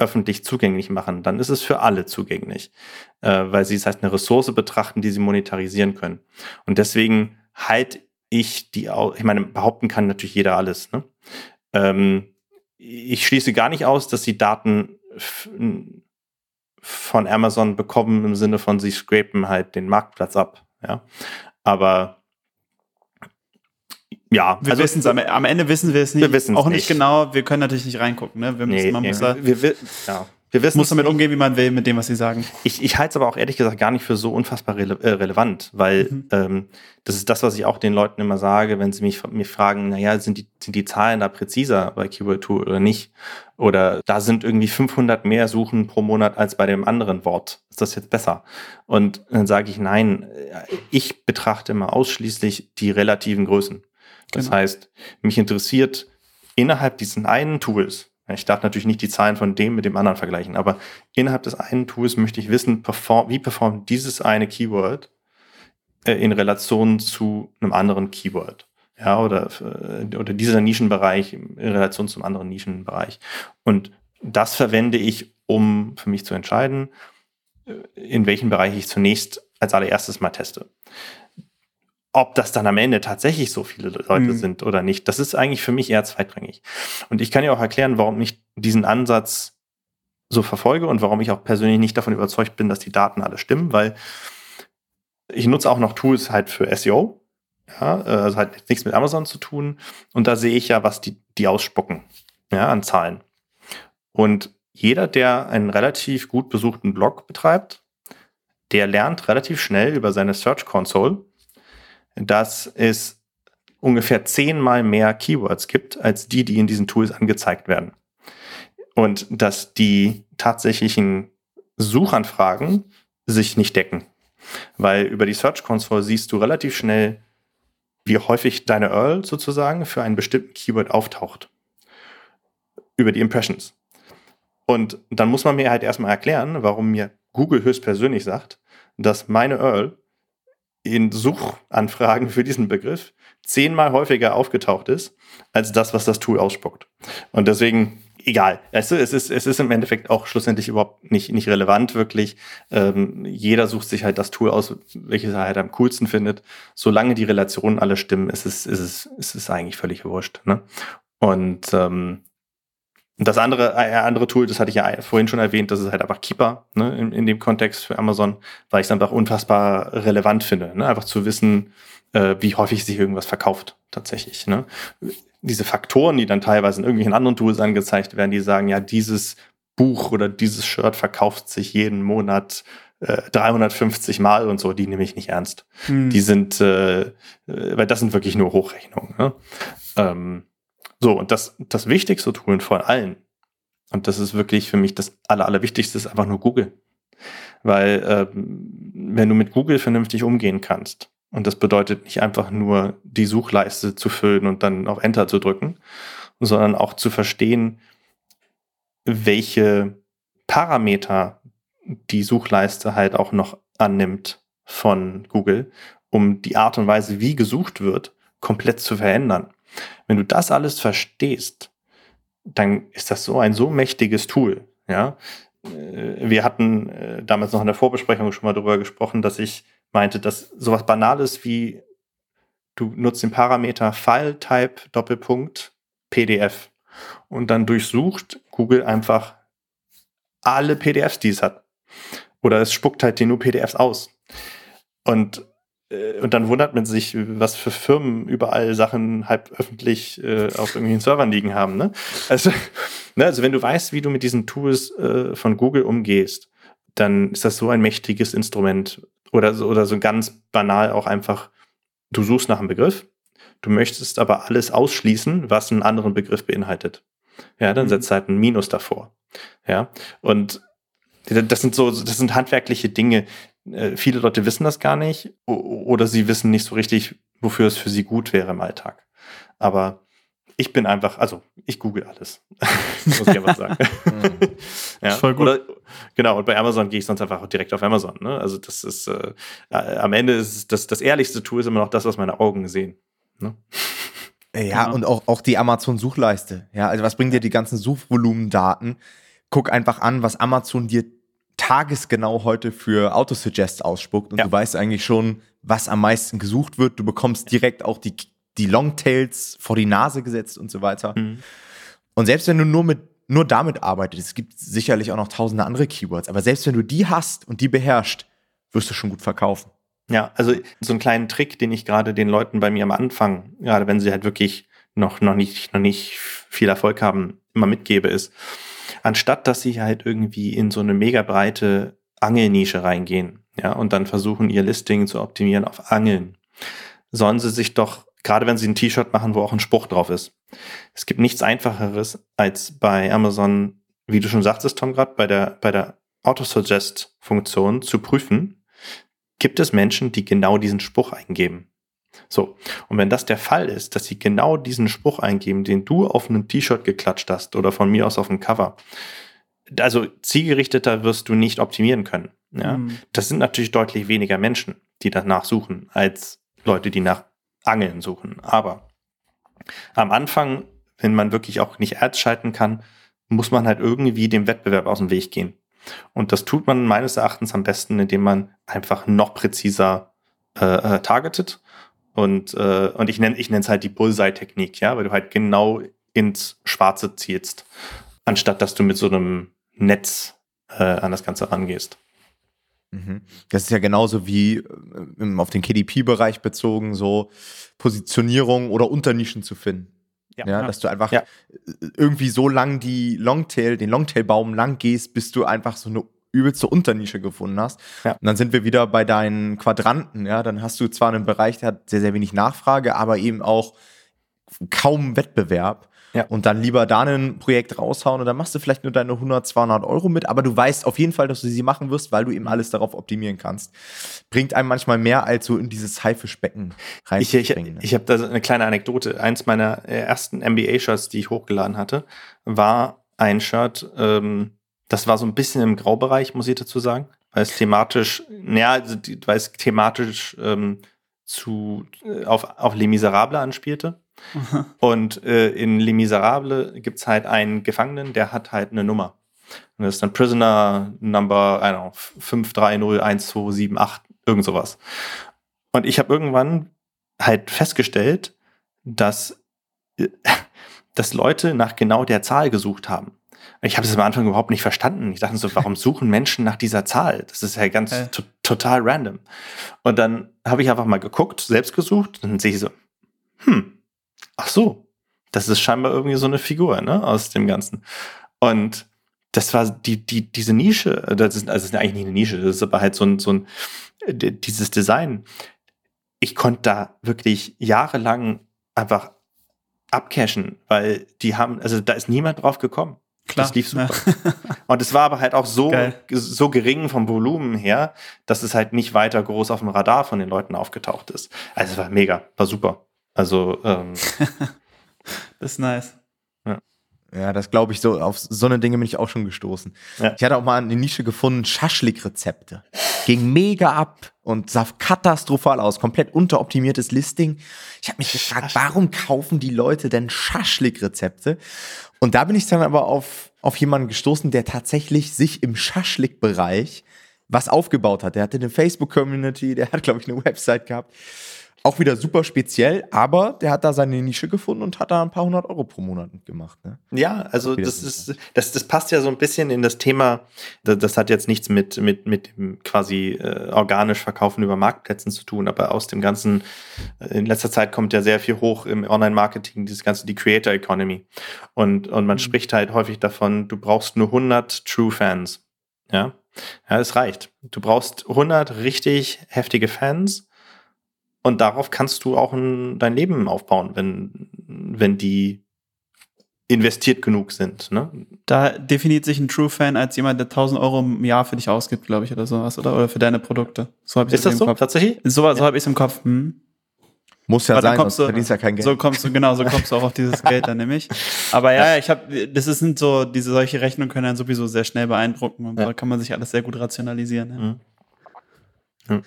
öffentlich zugänglich machen, dann ist es für alle zugänglich, äh, weil sie es als eine Ressource betrachten, die sie monetarisieren können. Und deswegen halte ich die, ich meine, behaupten kann natürlich jeder alles. Ne? Ähm, ich schließe gar nicht aus, dass sie Daten von Amazon bekommen im Sinne von sie scrapen halt den Marktplatz ab. Ja, aber ja, wir also, wissen es am, am, Ende wissen wir es nicht. Wir wissen auch nicht, genau. Wir können natürlich nicht reingucken. Ne? Wir müssen, nee, man nee, muss da, wir, wir, ja. wir wissen muss damit nicht. umgehen, wie man will, mit dem, was sie sagen. Ich, ich halte es aber auch ehrlich gesagt gar nicht für so unfassbar rele äh, relevant, weil mhm. ähm, das ist das, was ich auch den Leuten immer sage, wenn sie mich, mich fragen, naja, sind die, sind die Zahlen da präziser bei Keyword Tool oder nicht? Oder da sind irgendwie 500 mehr Suchen pro Monat als bei dem anderen Wort. Ist das jetzt besser? Und dann sage ich, nein, ich betrachte immer ausschließlich die relativen Größen. Das genau. heißt, mich interessiert innerhalb diesen einen Tools, ich darf natürlich nicht die Zahlen von dem mit dem anderen vergleichen, aber innerhalb des einen Tools möchte ich wissen, perform, wie performt dieses eine Keyword äh, in Relation zu einem anderen Keyword. Ja, oder, äh, oder dieser Nischenbereich in Relation zum anderen Nischenbereich. Und das verwende ich, um für mich zu entscheiden, äh, in welchem Bereich ich zunächst als allererstes mal teste. Ob das dann am Ende tatsächlich so viele Leute mhm. sind oder nicht, das ist eigentlich für mich eher zweitrangig. Und ich kann ja auch erklären, warum ich diesen Ansatz so verfolge und warum ich auch persönlich nicht davon überzeugt bin, dass die Daten alle stimmen, weil ich nutze auch noch Tools halt für SEO. Ja, also halt nichts mit Amazon zu tun. Und da sehe ich ja, was die, die ausspucken, ja, an Zahlen. Und jeder, der einen relativ gut besuchten Blog betreibt, der lernt relativ schnell über seine Search Console, dass es ungefähr zehnmal mehr Keywords gibt, als die, die in diesen Tools angezeigt werden. Und dass die tatsächlichen Suchanfragen sich nicht decken. Weil über die Search Console siehst du relativ schnell, wie häufig deine Earl sozusagen für einen bestimmten Keyword auftaucht. Über die Impressions. Und dann muss man mir halt erstmal erklären, warum mir Google höchstpersönlich sagt, dass meine Earl in Suchanfragen für diesen Begriff zehnmal häufiger aufgetaucht ist, als das, was das Tool ausspuckt. Und deswegen, egal. Weißt du, es ist, es ist im Endeffekt auch schlussendlich überhaupt nicht, nicht relevant, wirklich. Ähm, jeder sucht sich halt das Tool aus, welches er halt am coolsten findet. Solange die Relationen alle stimmen, ist es, ist es, ist es eigentlich völlig wurscht. Ne? Und ähm, und das andere, äh, andere Tool, das hatte ich ja vorhin schon erwähnt, das ist halt einfach Keeper ne, in, in dem Kontext für Amazon, weil ich es einfach unfassbar relevant finde. Ne? Einfach zu wissen, äh, wie häufig sich irgendwas verkauft tatsächlich. Ne? Diese Faktoren, die dann teilweise in irgendwelchen anderen Tools angezeigt werden, die sagen, ja, dieses Buch oder dieses Shirt verkauft sich jeden Monat äh, 350 Mal und so, die nehme ich nicht ernst. Hm. Die sind, äh, äh, weil das sind wirklich nur Hochrechnungen. Ne? Ähm, so, und das, das wichtigste Tool von allen, und das ist wirklich für mich das Aller, Allerwichtigste, ist einfach nur Google. Weil äh, wenn du mit Google vernünftig umgehen kannst, und das bedeutet nicht einfach nur die Suchleiste zu füllen und dann auf Enter zu drücken, sondern auch zu verstehen, welche Parameter die Suchleiste halt auch noch annimmt von Google, um die Art und Weise, wie gesucht wird, komplett zu verändern. Wenn du das alles verstehst, dann ist das so ein so mächtiges Tool. Ja, äh, wir hatten äh, damals noch in der Vorbesprechung schon mal darüber gesprochen, dass ich meinte, dass sowas Banales wie du nutzt den Parameter File-Type Doppelpunkt PDF und dann durchsucht Google einfach alle PDFs, die es hat. Oder es spuckt halt dir nur PDFs aus. Und und dann wundert man sich, was für Firmen überall Sachen halb öffentlich äh, auf irgendwelchen Servern liegen haben. Ne? Also, ne, also wenn du weißt, wie du mit diesen Tools äh, von Google umgehst, dann ist das so ein mächtiges Instrument. Oder so, oder so ganz banal auch einfach, du suchst nach einem Begriff, du möchtest aber alles ausschließen, was einen anderen Begriff beinhaltet. Ja, dann mhm. setzt halt ein Minus davor. Ja, und das sind so, das sind handwerkliche Dinge, äh, viele Leute wissen das gar nicht oder sie wissen nicht so richtig, wofür es für sie gut wäre im Alltag. Aber ich bin einfach, also ich google alles, muss ich einfach sagen. ja, voll gut. Oder, genau, und bei Amazon gehe ich sonst einfach direkt auf Amazon. Ne? Also das ist, äh, äh, am Ende ist das, das ehrlichste Tool ist immer noch das, was meine Augen sehen. Ne? Ja, genau. und auch, auch die Amazon-Suchleiste. Ja, also was bringen dir die ganzen Suchvolumendaten? Guck einfach an, was Amazon dir tagesgenau heute für Autosuggest ausspuckt und ja. du weißt eigentlich schon, was am meisten gesucht wird. Du bekommst direkt auch die, die Longtails vor die Nase gesetzt und so weiter. Mhm. Und selbst wenn du nur mit nur damit arbeitest, es gibt sicherlich auch noch tausende andere Keywords, aber selbst wenn du die hast und die beherrschst, wirst du schon gut verkaufen. Ja, also so einen kleinen Trick, den ich gerade den Leuten bei mir am Anfang, gerade wenn sie halt wirklich noch, noch nicht, noch nicht viel Erfolg haben, immer mitgebe, ist, anstatt dass sie halt irgendwie in so eine mega breite Angelnische reingehen, ja, und dann versuchen, ihr Listing zu optimieren auf Angeln, sollen sie sich doch, gerade wenn sie ein T-Shirt machen, wo auch ein Spruch drauf ist. Es gibt nichts einfacheres, als bei Amazon, wie du schon sagtest, Tom, gerade bei der, bei der Autosuggest-Funktion zu prüfen, gibt es Menschen, die genau diesen Spruch eingeben. So, und wenn das der Fall ist, dass sie genau diesen Spruch eingeben, den du auf einem T-Shirt geklatscht hast oder von mir aus auf dem Cover, also zielgerichteter wirst du nicht optimieren können. Ja? Mhm. Das sind natürlich deutlich weniger Menschen, die danach suchen, als Leute, die nach Angeln suchen. Aber am Anfang, wenn man wirklich auch nicht Ads schalten kann, muss man halt irgendwie dem Wettbewerb aus dem Weg gehen. Und das tut man meines Erachtens am besten, indem man einfach noch präziser äh, äh targetet und, äh, und ich nenne ich es halt die Bullseye-Technik, ja, weil du halt genau ins Schwarze zielst, anstatt dass du mit so einem Netz äh, an das Ganze rangehst. Mhm. Das ist ja genauso wie äh, auf den KDP-Bereich bezogen, so Positionierung oder Unternischen zu finden. Ja, ja, dass du einfach ja. irgendwie so lang die Longtail, den Longtail-Baum lang gehst, bis du einfach so eine übelste Unternische gefunden hast. Ja. Und dann sind wir wieder bei deinen Quadranten, ja. Dann hast du zwar einen Bereich, der hat sehr, sehr wenig Nachfrage, aber eben auch kaum Wettbewerb. Ja. Und dann lieber da ein Projekt raushauen und dann machst du vielleicht nur deine 100, 200 Euro mit, aber du weißt auf jeden Fall, dass du sie machen wirst, weil du eben alles darauf optimieren kannst. Bringt einem manchmal mehr als so in dieses Haifischbecken reinzuspringen. Ich, ich, ich habe da eine kleine Anekdote. Eins meiner ersten MBA-Shirts, die ich hochgeladen hatte, war ein Shirt, ähm, das war so ein bisschen im Graubereich, muss ich dazu sagen, weil es thematisch, naja, also weil es thematisch ähm, zu, äh, auf, auf Les Miserables anspielte. Und äh, in Les Miserables gibt es halt einen Gefangenen, der hat halt eine Nummer. Und das ist dann Prisoner Number, I don't know, 5301278, irgend sowas. Und ich habe irgendwann halt festgestellt, dass, äh, dass Leute nach genau der Zahl gesucht haben. Ich habe es am Anfang überhaupt nicht verstanden. Ich dachte so, warum suchen Menschen nach dieser Zahl? Das ist ja ganz äh. total random. Und dann habe ich einfach mal geguckt, selbst gesucht, und dann sehe ich so, hm, ach so, das ist scheinbar irgendwie so eine Figur, ne, aus dem Ganzen. Und das war die, die, diese Nische, das ist, also das ist eigentlich nicht eine Nische, das ist aber halt so ein, so ein, dieses Design. Ich konnte da wirklich jahrelang einfach abcashen, weil die haben, also da ist niemand drauf gekommen. Klar. Das lief super. Ja. Und es war aber halt auch so, so gering vom Volumen her, dass es halt nicht weiter groß auf dem Radar von den Leuten aufgetaucht ist. Also es war mega, war super. Also, ähm, das ist nice. Ja, das glaube ich so. Auf so eine Dinge bin ich auch schon gestoßen. Ja. Ich hatte auch mal eine Nische gefunden, Schaschlik-Rezepte. Ging mega ab und sah katastrophal aus. Komplett unteroptimiertes Listing. Ich habe mich gefragt, warum kaufen die Leute denn Schaschlik-Rezepte? Und da bin ich dann aber auf, auf jemanden gestoßen, der tatsächlich sich im Schaschlik-Bereich was aufgebaut hat. Der hatte eine Facebook-Community, der hat, glaube ich, eine Website gehabt. Auch wieder super speziell, aber der hat da seine Nische gefunden und hat da ein paar hundert Euro pro Monat gemacht. Ne? Ja, also das ist, das, das passt ja so ein bisschen in das Thema, das, das hat jetzt nichts mit, mit, mit dem quasi äh, organisch Verkaufen über Marktplätzen zu tun, aber aus dem ganzen, äh, in letzter Zeit kommt ja sehr viel hoch im Online-Marketing, dieses ganze, die Creator Economy. Und, und man mhm. spricht halt häufig davon, du brauchst nur 100 True Fans. Ja, ja, es reicht. Du brauchst 100 richtig heftige Fans und darauf kannst du auch ein, dein Leben aufbauen, wenn, wenn die investiert genug sind. Ne? Da definiert sich ein True Fan als jemand, der 1000 Euro im Jahr für dich ausgibt, glaube ich, oder sowas, oder? Oder für deine Produkte. So habe ich Ist das so? Kopf. Tatsächlich? So, so ja. habe ich es im Kopf. Hm. Muss ja Aber sein, sonst verdienst ja kein Geld. So kommst du, genau, so kommst du auch auf dieses Geld dann nämlich. Aber ja, ja. ich habe, das sind so, diese solche Rechnungen können dann sowieso sehr schnell beeindrucken und ja. da kann man sich alles sehr gut rationalisieren. Ja. Mhm. Mhm.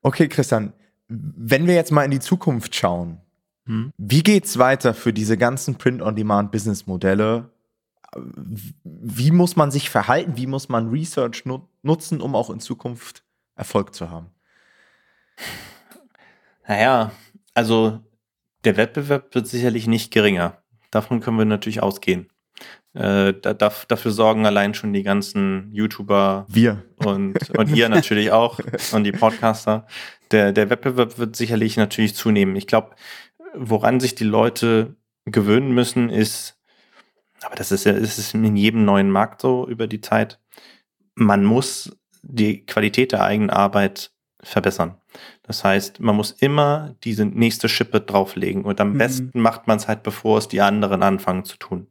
Okay, Christian, wenn wir jetzt mal in die Zukunft schauen, hm. wie geht's weiter für diese ganzen Print-on-Demand-Business-Modelle? Wie muss man sich verhalten? Wie muss man Research nutzen, um auch in Zukunft Erfolg zu haben? Naja, also der Wettbewerb wird sicherlich nicht geringer. Davon können wir natürlich ausgehen. Äh, da, dafür sorgen allein schon die ganzen YouTuber. Wir. Und, und ihr natürlich auch. Und die Podcaster. Der, der Wettbewerb wird sicherlich natürlich zunehmen. Ich glaube, woran sich die Leute gewöhnen müssen, ist, aber das ist ja, ist es in jedem neuen Markt so über die Zeit. Man muss die Qualität der eigenen Arbeit verbessern. Das heißt, man muss immer diese nächste Schippe drauflegen und am mhm. besten macht man es halt, bevor es die anderen anfangen zu tun.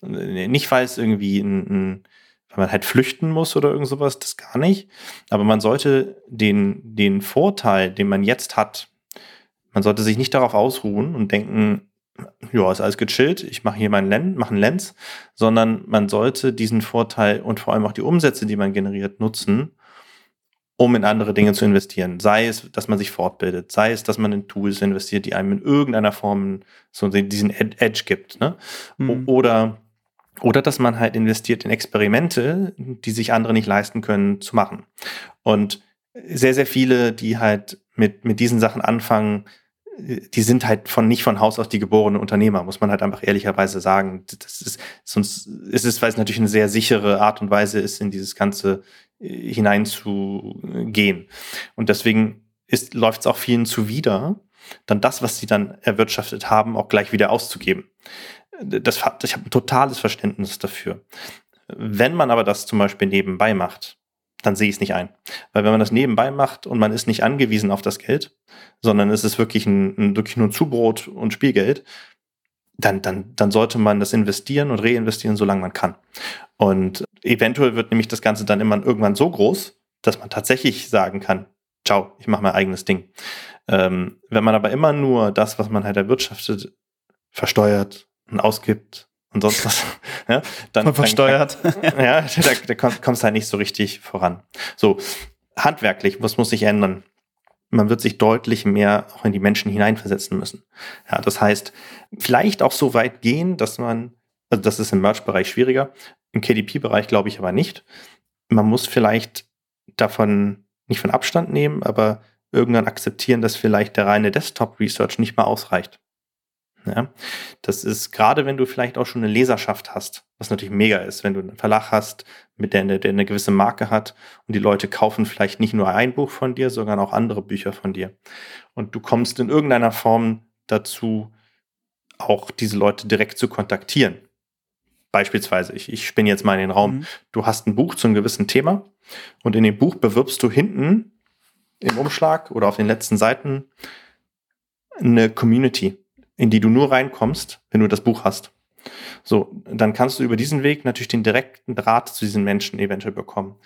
Nicht, weil es irgendwie ein, ein weil man halt flüchten muss oder irgend sowas, das gar nicht. Aber man sollte den, den Vorteil, den man jetzt hat, man sollte sich nicht darauf ausruhen und denken, ja, ist alles gechillt, ich mache hier meinen Lens, mache einen Lens, sondern man sollte diesen Vorteil und vor allem auch die Umsätze, die man generiert, nutzen, um in andere Dinge zu investieren. Sei es, dass man sich fortbildet, sei es, dass man in Tools investiert, die einem in irgendeiner Form so diesen Edge gibt. Ne? Mhm. Oder, oder dass man halt investiert in Experimente, die sich andere nicht leisten können, zu machen. Und sehr, sehr viele, die halt mit, mit diesen Sachen anfangen, die sind halt von nicht von Haus aus die geborenen Unternehmer, muss man halt einfach ehrlicherweise sagen. Das ist, sonst ist es, weil es natürlich eine sehr sichere Art und Weise ist, in dieses ganze hineinzugehen. Und deswegen läuft es auch vielen zuwider, dann das, was sie dann erwirtschaftet haben, auch gleich wieder auszugeben. Das, ich habe ein totales Verständnis dafür. Wenn man aber das zum Beispiel nebenbei macht, dann sehe ich es nicht ein. Weil wenn man das nebenbei macht und man ist nicht angewiesen auf das Geld, sondern es ist wirklich, ein, wirklich nur Zubrot und Spielgeld, dann, dann, dann sollte man das investieren und reinvestieren, solange man kann. Und eventuell wird nämlich das Ganze dann immer irgendwann so groß, dass man tatsächlich sagen kann, ciao, ich mache mein eigenes Ding. Ähm, wenn man aber immer nur das, was man halt erwirtschaftet, versteuert und ausgibt und sonst was, ja, dann Man versteuert. Dann, ja, da, da kommst du halt nicht so richtig voran. So, handwerklich, was muss sich ändern? Man wird sich deutlich mehr auch in die Menschen hineinversetzen müssen. Ja, das heißt, vielleicht auch so weit gehen, dass man, also das ist im Merch-Bereich schwieriger, im KDP-Bereich glaube ich aber nicht. Man muss vielleicht davon nicht von Abstand nehmen, aber irgendwann akzeptieren, dass vielleicht der reine Desktop-Research nicht mehr ausreicht. Ja, das ist gerade, wenn du vielleicht auch schon eine Leserschaft hast, was natürlich mega ist, wenn du einen Verlag hast, mit der, der eine gewisse Marke hat und die Leute kaufen vielleicht nicht nur ein Buch von dir, sondern auch andere Bücher von dir. Und du kommst in irgendeiner Form dazu, auch diese Leute direkt zu kontaktieren. Beispielsweise, ich, ich spinne jetzt mal in den Raum, mhm. du hast ein Buch zu einem gewissen Thema und in dem Buch bewirbst du hinten im Umschlag oder auf den letzten Seiten eine Community in die du nur reinkommst, wenn du das Buch hast. So, dann kannst du über diesen Weg natürlich den direkten Draht zu diesen Menschen eventuell bekommen.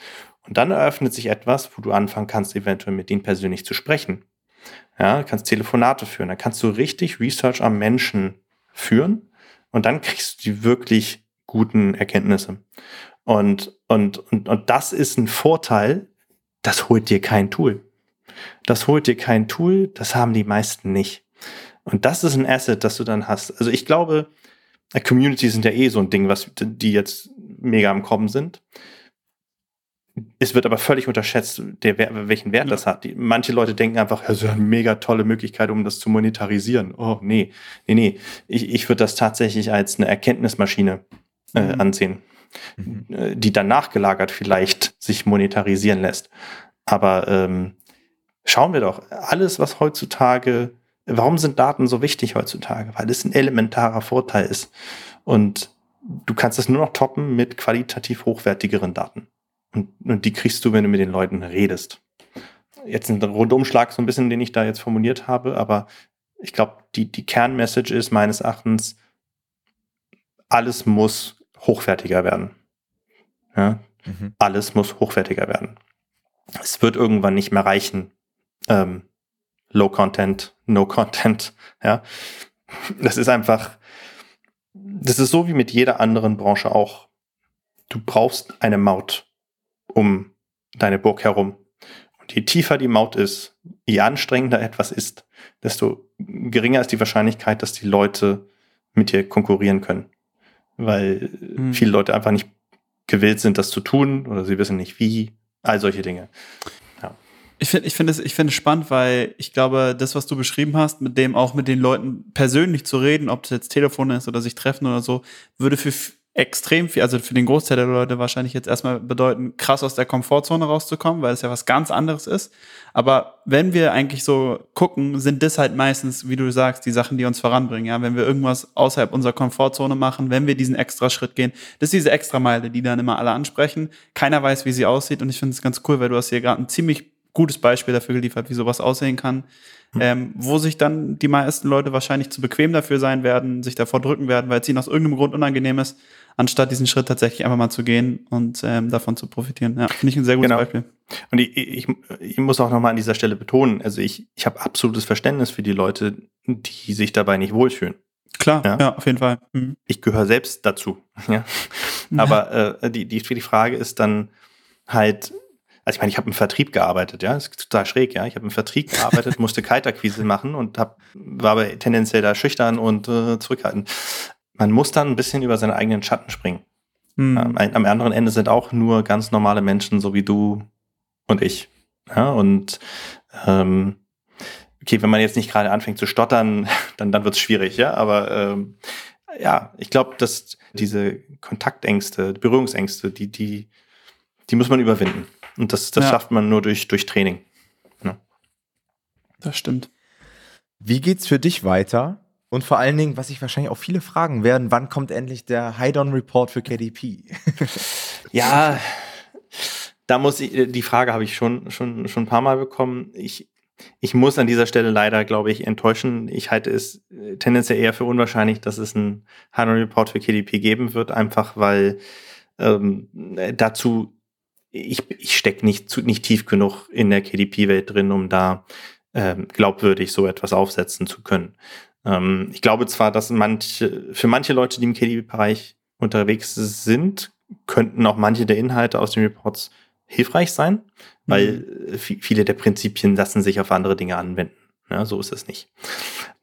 Und dann eröffnet sich etwas, wo du anfangen kannst, eventuell mit denen persönlich zu sprechen. Ja, kannst Telefonate führen, dann kannst du richtig Research am Menschen führen und dann kriegst du die wirklich guten Erkenntnisse. Und, und, und, und das ist ein Vorteil, das holt dir kein Tool. Das holt dir kein Tool, das haben die meisten nicht. Und das ist ein Asset, das du dann hast. Also ich glaube, Communities sind ja eh so ein Ding, was die jetzt mega am Kommen sind. Es wird aber völlig unterschätzt, der, welchen Wert ja. das hat. Die, manche Leute denken einfach, das ist eine mega tolle Möglichkeit, um das zu monetarisieren. Oh, nee, nee, nee. Ich, ich würde das tatsächlich als eine Erkenntnismaschine äh, mhm. ansehen, mhm. Äh, die dann nachgelagert vielleicht sich monetarisieren lässt. Aber ähm, schauen wir doch, alles, was heutzutage Warum sind Daten so wichtig heutzutage? Weil es ein elementarer Vorteil ist. Und du kannst es nur noch toppen mit qualitativ hochwertigeren Daten. Und, und die kriegst du, wenn du mit den Leuten redest. Jetzt ein Rundumschlag, so ein bisschen, den ich da jetzt formuliert habe, aber ich glaube, die, die Kernmessage ist meines Erachtens, alles muss hochwertiger werden. Ja? Mhm. Alles muss hochwertiger werden. Es wird irgendwann nicht mehr reichen, ähm, Low Content, No Content, ja. Das ist einfach, das ist so wie mit jeder anderen Branche auch. Du brauchst eine Maut um deine Burg herum. Und je tiefer die Maut ist, je anstrengender etwas ist, desto geringer ist die Wahrscheinlichkeit, dass die Leute mit dir konkurrieren können. Weil mhm. viele Leute einfach nicht gewillt sind, das zu tun oder sie wissen nicht wie. All solche Dinge. Ich finde ich finde es ich finde es spannend, weil ich glaube, das was du beschrieben hast, mit dem auch mit den Leuten persönlich zu reden, ob das jetzt Telefon ist oder sich treffen oder so, würde für extrem viel, also für den Großteil der Leute wahrscheinlich jetzt erstmal bedeuten, krass aus der Komfortzone rauszukommen, weil es ja was ganz anderes ist. Aber wenn wir eigentlich so gucken, sind das halt meistens, wie du sagst, die Sachen, die uns voranbringen. Ja, wenn wir irgendwas außerhalb unserer Komfortzone machen, wenn wir diesen extra Schritt gehen, das ist diese extra Meile, die dann immer alle ansprechen. Keiner weiß, wie sie aussieht und ich finde es ganz cool, weil du hast hier gerade einen ziemlich gutes Beispiel dafür geliefert, wie sowas aussehen kann. Mhm. Ähm, wo sich dann die meisten Leute wahrscheinlich zu bequem dafür sein werden, sich davor drücken werden, weil es ihnen aus irgendeinem Grund unangenehm ist, anstatt diesen Schritt tatsächlich einfach mal zu gehen und ähm, davon zu profitieren. Ja, finde ich ein sehr gutes genau. Beispiel. Und ich, ich, ich muss auch nochmal an dieser Stelle betonen, also ich, ich habe absolutes Verständnis für die Leute, die sich dabei nicht wohlfühlen. Klar, ja, ja auf jeden Fall. Mhm. Ich gehöre selbst dazu. Ja. Aber äh, die, die, die Frage ist dann halt, also ich meine, ich habe im Vertrieb gearbeitet, ja, das ist total schräg, ja. Ich habe im Vertrieb gearbeitet, musste Kaltakquise machen und hab, war aber tendenziell da schüchtern und äh, zurückhaltend. Man muss dann ein bisschen über seine eigenen Schatten springen. Mhm. Am, am anderen Ende sind auch nur ganz normale Menschen, so wie du und ich. Ja, und ähm, okay, wenn man jetzt nicht gerade anfängt zu stottern, dann, dann wird es schwierig, ja. Aber ähm, ja, ich glaube, dass diese Kontaktängste, Berührungsängste, die, die, die muss man überwinden. Und das, das ja. schafft man nur durch, durch Training. Ja. Das stimmt. Wie geht's für dich weiter? Und vor allen Dingen, was sich wahrscheinlich auch viele fragen werden, wann kommt endlich der High-Down-Report für KDP? ja, da muss ich, die Frage habe ich schon, schon, schon ein paar Mal bekommen. Ich, ich muss an dieser Stelle leider, glaube ich, enttäuschen. Ich halte es äh, tendenziell eher für unwahrscheinlich, dass es einen Hardware Report für KDP geben wird, einfach weil ähm, dazu ich, ich stecke nicht, zu, nicht tief genug in der KDP-Welt drin, um da ähm, glaubwürdig so etwas aufsetzen zu können. Ähm, ich glaube zwar, dass manche, für manche Leute, die im KDP-Bereich unterwegs sind, könnten auch manche der Inhalte aus den Reports hilfreich sein, weil mhm. viele der Prinzipien lassen sich auf andere Dinge anwenden. Ja, so ist es nicht.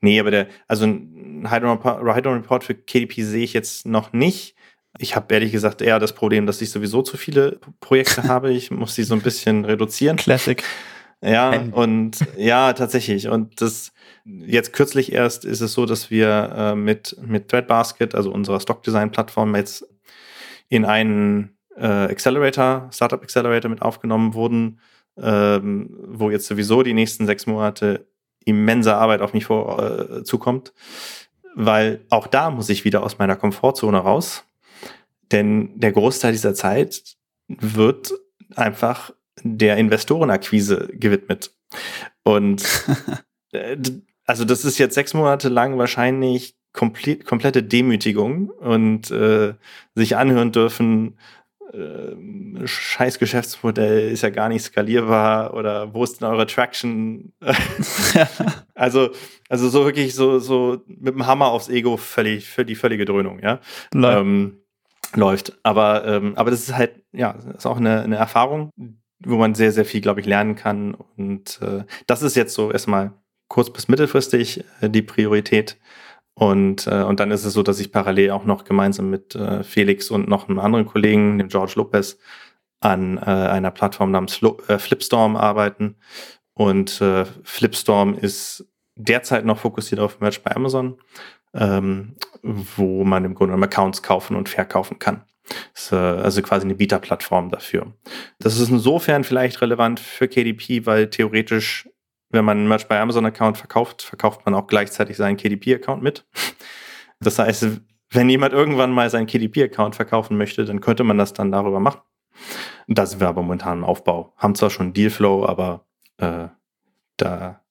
Nee, aber der, also ein Hydron Report für KDP sehe ich jetzt noch nicht. Ich habe ehrlich gesagt eher das Problem, dass ich sowieso zu viele Projekte habe. Ich muss sie so ein bisschen reduzieren. Classic. Ja, und ja, tatsächlich. Und das jetzt kürzlich erst ist es so, dass wir äh, mit, mit Threadbasket, also unserer Stockdesign-Plattform, jetzt in einen äh, Accelerator, Startup Accelerator mit aufgenommen wurden, ähm, wo jetzt sowieso die nächsten sechs Monate immense Arbeit auf mich vor, äh, zukommt, weil auch da muss ich wieder aus meiner Komfortzone raus, denn der Großteil dieser Zeit wird einfach der Investorenakquise gewidmet. Und äh, also das ist jetzt sechs Monate lang wahrscheinlich komplett, komplette Demütigung und äh, sich anhören dürfen, äh, scheiß Geschäftsmodell ist ja gar nicht skalierbar oder wo ist denn eure Traction? also, also so wirklich so, so mit dem Hammer aufs Ego völlig, für die völlige Dröhnung, ja. Ähm, läuft. Aber, ähm, aber das ist halt, ja, ist auch eine, eine Erfahrung, wo man sehr, sehr viel, glaube ich, lernen kann. Und äh, das ist jetzt so erstmal kurz- bis mittelfristig äh, die Priorität. Und, äh, und dann ist es so, dass ich parallel auch noch gemeinsam mit äh, Felix und noch einem anderen Kollegen, dem George Lopez, an äh, einer Plattform namens Flo äh, Flipstorm arbeiten. Und äh, Flipstorm ist derzeit noch fokussiert auf Merch bei Amazon, ähm, wo man im Grunde genommen Accounts kaufen und verkaufen kann. Ist, äh, also quasi eine Beta-Plattform dafür. Das ist insofern vielleicht relevant für KDP, weil theoretisch wenn man einen Merch bei Amazon Account verkauft, verkauft man auch gleichzeitig seinen KDP Account mit. Das heißt, wenn jemand irgendwann mal seinen KDP Account verkaufen möchte, dann könnte man das dann darüber machen. Da sind wir aber momentan im Aufbau. Haben zwar schon Dealflow, aber äh, da,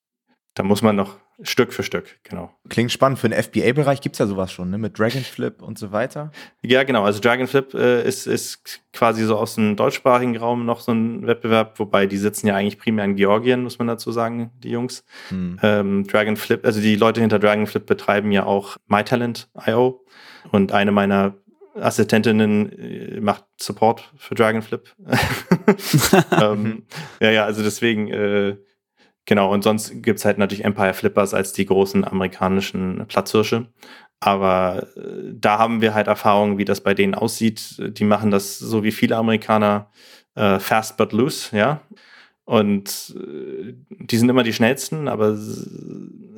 da muss man noch Stück für Stück, genau. Klingt spannend. Für den FBA-Bereich gibt es ja sowas schon, ne? Mit Dragonflip und so weiter. Ja, genau. Also Dragonflip äh, ist, ist quasi so aus dem deutschsprachigen Raum noch so ein Wettbewerb, wobei die sitzen ja eigentlich primär in Georgien, muss man dazu sagen, die Jungs. Hm. Ähm, Dragonflip, also die Leute hinter Dragonflip betreiben ja auch MyTalent.io und eine meiner Assistentinnen äh, macht Support für Dragonflip. ähm, ja, ja, also deswegen äh, Genau, und sonst gibt es halt natürlich Empire Flippers als die großen amerikanischen Platzhirsche. Aber äh, da haben wir halt Erfahrungen, wie das bei denen aussieht. Die machen das so wie viele Amerikaner äh, fast but loose, ja. Und äh, die sind immer die schnellsten, aber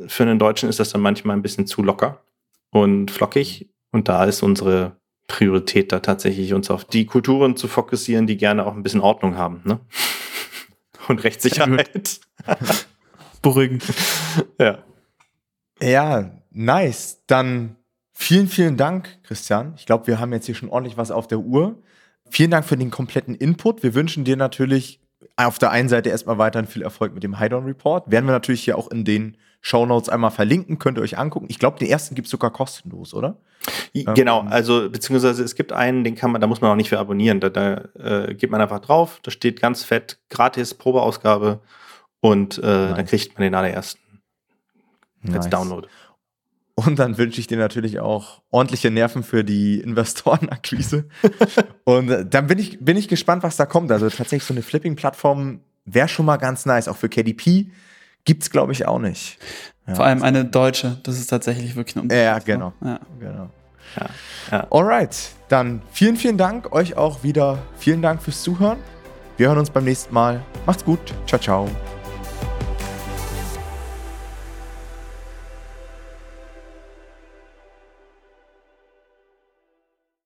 für einen Deutschen ist das dann manchmal ein bisschen zu locker und flockig. Und da ist unsere Priorität da tatsächlich, uns auf die Kulturen zu fokussieren, die gerne auch ein bisschen Ordnung haben. Ne? Und Rechtssicherheit. Beruhigend. Ja. Ja, nice. Dann vielen, vielen Dank, Christian. Ich glaube, wir haben jetzt hier schon ordentlich was auf der Uhr. Vielen Dank für den kompletten Input. Wir wünschen dir natürlich auf der einen Seite erstmal weiterhin viel Erfolg mit dem Highdown Report. Werden wir natürlich hier auch in den Show Notes einmal verlinken, könnt ihr euch angucken. Ich glaube, den ersten gibt es sogar kostenlos, oder? Genau, ähm, also beziehungsweise es gibt einen, den kann man, da muss man auch nicht für abonnieren. Da, da äh, geht man einfach drauf, da steht ganz fett gratis Probeausgabe und äh, nice. dann kriegt man den allerersten nice. als Download. Und dann wünsche ich dir natürlich auch ordentliche Nerven für die Investorenakquise. und äh, dann bin ich, bin ich gespannt, was da kommt. Also tatsächlich so eine Flipping-Plattform wäre schon mal ganz nice, auch für KDP Gibt es, glaube ich, auch nicht. Ja. Vor allem eine deutsche, das ist tatsächlich wirklich eine Ja, genau. Ja. genau. Ja. Ja. Alright, dann vielen, vielen Dank. Euch auch wieder vielen Dank fürs Zuhören. Wir hören uns beim nächsten Mal. Macht's gut. Ciao, ciao.